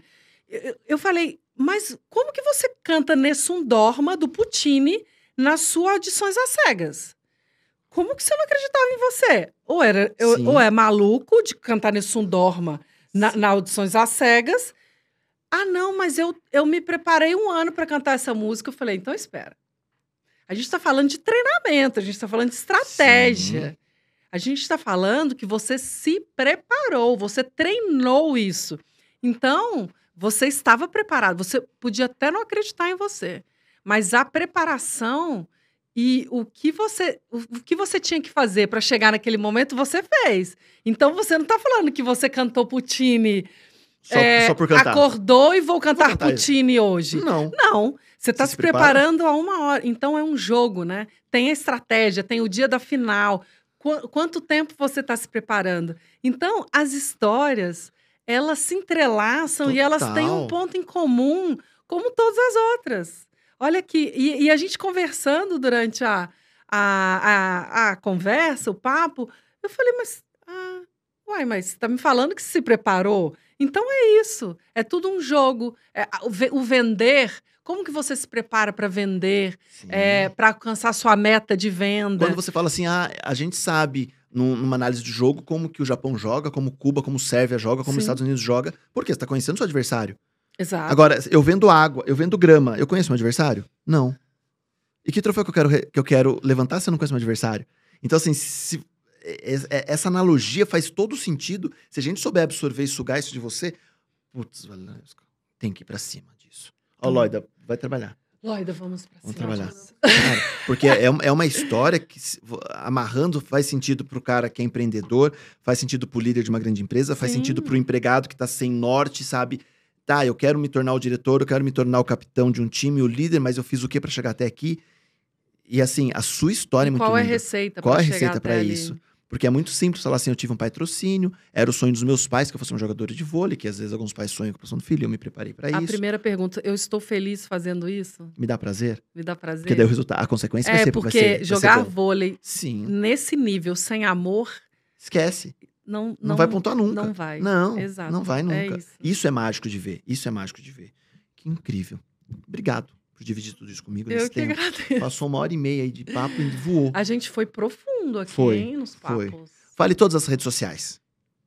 Eu, eu- falei, mas como que você canta Nessun Dorma do Puccini nas suas audições às cegas? Como que você não acreditava em você? Ou, era, eu- Sim. ou é maluco de cantar Nessun Dorma na, na audições às cegas? Ah, não, mas eu, eu me preparei um ano para cantar essa música. Eu falei, então espera. A gente está falando de treinamento, a gente está falando de estratégia. A gente está falando que você se preparou, você treinou isso. Então, você estava preparado. Você podia até não acreditar em você, mas a preparação e o que você, o que você tinha que fazer para chegar naquele momento, você fez. Então, você não está falando que você cantou Puccini, Só, é, só por cantar. acordou e vou cantar, cantar isso. Puccini hoje. Não. Não, você está se, se prepara. preparando a uma hora. Então é um jogo, né? Tem a estratégia, tem o dia da final. Qu- quanto tempo você está se preparando? Então, as histórias, elas se entrelaçam e elas têm um Total. ponto em comum, como todas as outras. Olha aqui, e, e a gente conversando durante a, a, a, a conversa, o papo, eu falei, mas. Ah, uai, mas você está me falando que se preparou? Então é isso. É tudo um jogo. É, o, o vender. Como que você se prepara para vender, Sim. para alcançar sua meta de venda? Quando você fala assim, ah, a gente sabe num- numa análise de jogo como que o Japão joga, como Cuba, como Sérvia joga, como Sim. os Estados Unidos joga, porque você tá conhecendo seu adversário. Exato. Agora, eu vendo água, eu vendo grama, eu conheço meu adversário? Não. E que troféu que eu quero, que eu quero levantar se eu não conheço meu adversário? Então, assim, se, é- é- essa analogia faz todo sentido. Se a gente souber absorver e sugar isso de você, putz, tem que ir pra cima disso. Ó, Hum. Loida, vai trabalhar. Loida, vamos Vamos cima trabalhar. disso. Cara, porque é, é uma história que, amarrando, faz sentido pro cara que é empreendedor, faz sentido pro líder de uma grande empresa, faz Sim. sentido pro empregado que tá sem norte, sabe? Tá, eu quero me tornar o diretor, eu quero me tornar o capitão de um time, o líder, mas eu fiz o que pra chegar até aqui? E assim, a sua história é muito Qual é a linda. receita Qual para é a receita ali? isso? Porque é muito simples falar assim: eu tive um patrocínio, era o sonho dos meus pais que eu fosse um jogador de vôlei, que às vezes alguns pais sonham com a profissão do filho, eu me preparei pra A isso. primeira pergunta, eu estou feliz fazendo isso? Me dá prazer? Me dá prazer? Porque daí o resultado, a consequência vai é ser porque vai ser, vai ser jogar vôlei Sim, nesse nível, sem amor, esquece. Não, Não, vai pontuar nunca. Não vai. Não, Exato. não vai É nunca. isso. isso. é mágico de ver. Isso é mágico de ver. Que incrível. Obrigado por dividir tudo isso comigo Eu nesse que tempo. agradeço. Passou uma hora e meia aí de papo e voou. A gente foi profundo aqui, Foi, hein, nos foi. papos. Fale todas as redes sociais.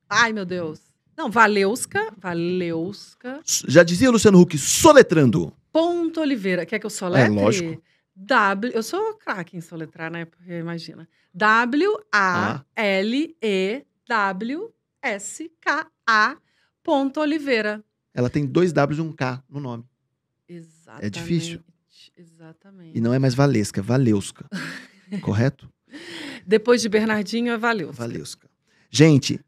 Ai, meu Deus. Não, Valeuska, Valeuska, Já dizia Luciano Huck, soletrando. ponto Oliveira. Quer que eu soletre? É, lógico. W, eu sou craque em soletrar, né? Porque imagina. W-A-L-E-W-S-K-A ponto Oliveira. Ela tem dois Ws e um K no nome. Exatamente. difícil. Exatamente. E não é mais Valesca, é Valeuska. Correto? Depois de Bernardinho, é Valeuska. Valeuska. Gente,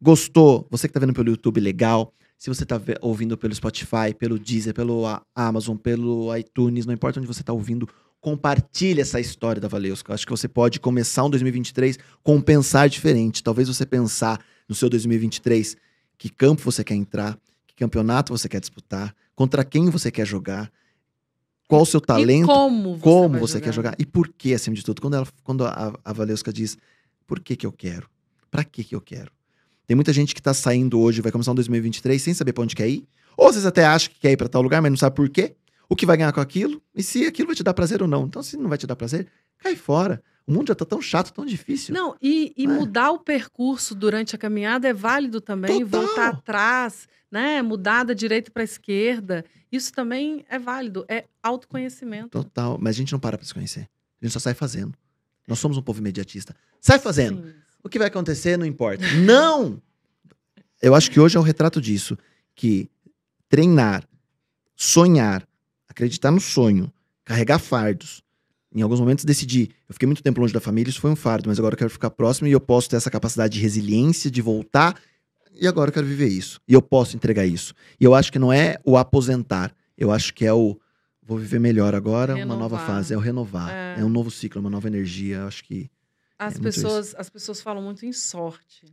gostou? Você que tá vendo pelo YouTube, legal. Se você tá ve- ouvindo pelo Spotify, pelo Deezer, pelo Amazon, pelo iTunes, não importa onde você tá ouvindo, compartilhe essa história da Valeuska. Eu acho que você pode começar um 2023 com um pensar diferente. Talvez você pensar no seu 2023 que campo você quer entrar, que campeonato você quer disputar, contra quem você quer jogar, qual o seu talento E como você, como você quer jogar e por que, acima de tudo. Quando, ela, quando a, a Valeuska diz por que, que eu quero, pra que, que eu quero. Tem muita gente que tá saindo hoje, vai começar um 2023 sem saber pra onde quer ir. Ou vezes até acha que quer ir pra tal lugar, mas não sabe por quê. O que vai ganhar com aquilo e se aquilo vai te dar prazer ou não. Então, se não vai te dar prazer, cai fora. O mundo já tá tão chato, tão difícil. Não, e, e É. mudar o percurso durante a caminhada é válido também, Total. voltar atrás, né? Mudar da direita para a esquerda. Isso também é válido, é autoconhecimento. Total. Mas a gente não para pra se conhecer. A gente só sai fazendo. Nós somos um povo imediatista. Sai fazendo. Sim. O que vai acontecer não importa. Não! Eu acho que hoje é o retrato disso. Que treinar, sonhar, acreditar no sonho, carregar fardos. Em alguns momentos decidi. Eu fiquei muito tempo longe da família, isso foi um fardo, mas agora eu quero ficar próximo e eu posso ter essa capacidade de resiliência, de voltar. E agora eu quero viver isso. E eu posso entregar isso. E eu acho que não é o aposentar. Eu acho que é o. Vou viver melhor agora, uma nova Renovar. fase. É o renovar. É. É, um novo ciclo, uma nova energia. Eu acho que. As, É pessoas, as pessoas falam muito em sorte.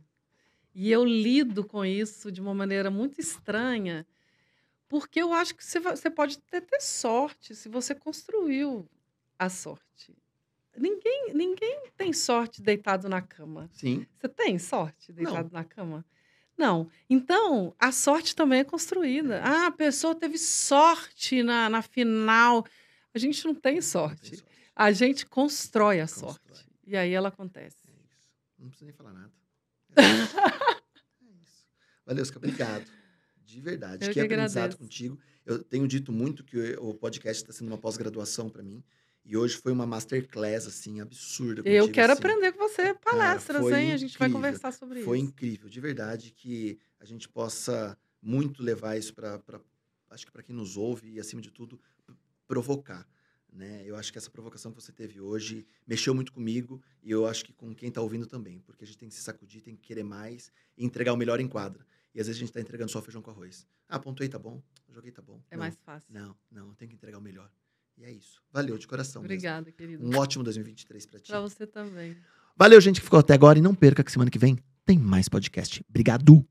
E eu lido com isso de uma maneira muito estranha, porque eu acho que você, pode até ter sorte se você construiu a sorte. Ninguém, ninguém tem sorte deitado na cama. Sim. Você tem sorte deitado na cama? Não. Então, a sorte também é construída. Ah, a pessoa teve sorte na, na final. A gente não tem sorte. A gente constrói a Constrói. sorte. E aí ela acontece. É isso. Não precisa nem falar nada. É isso. É isso. Valeu, Sca. Obrigado. De verdade. Eu que que aprendizado agradeço. contigo. Eu tenho dito muito que o podcast está sendo uma pós-graduação para mim. E hoje foi uma masterclass, assim, absurda. Eu contigo, quero assim. aprender com você palestras, foi hein? A gente vai incrível. conversar sobre Foi isso. incrível, de verdade, que a gente possa muito levar isso para, acho que para quem nos ouve e, acima de tudo, provocar. Né? Eu acho que essa provocação que você teve hoje mexeu muito comigo e eu acho que com quem está ouvindo também, porque a gente tem que se sacudir, tem que querer mais e entregar o melhor em quadra. E às vezes a gente está entregando só feijão com arroz. Ah, pontuei, tá bom. Joguei, tá bom. É Não, mais fácil. Não, não, tenho que entregar o melhor. E é isso. Valeu, de coração. mesmo. Obrigada, querido. Um ótimo 2023 para ti. Pra você também. Valeu, gente, que ficou até agora. E não perca que semana que vem tem mais podcast. Obrigado!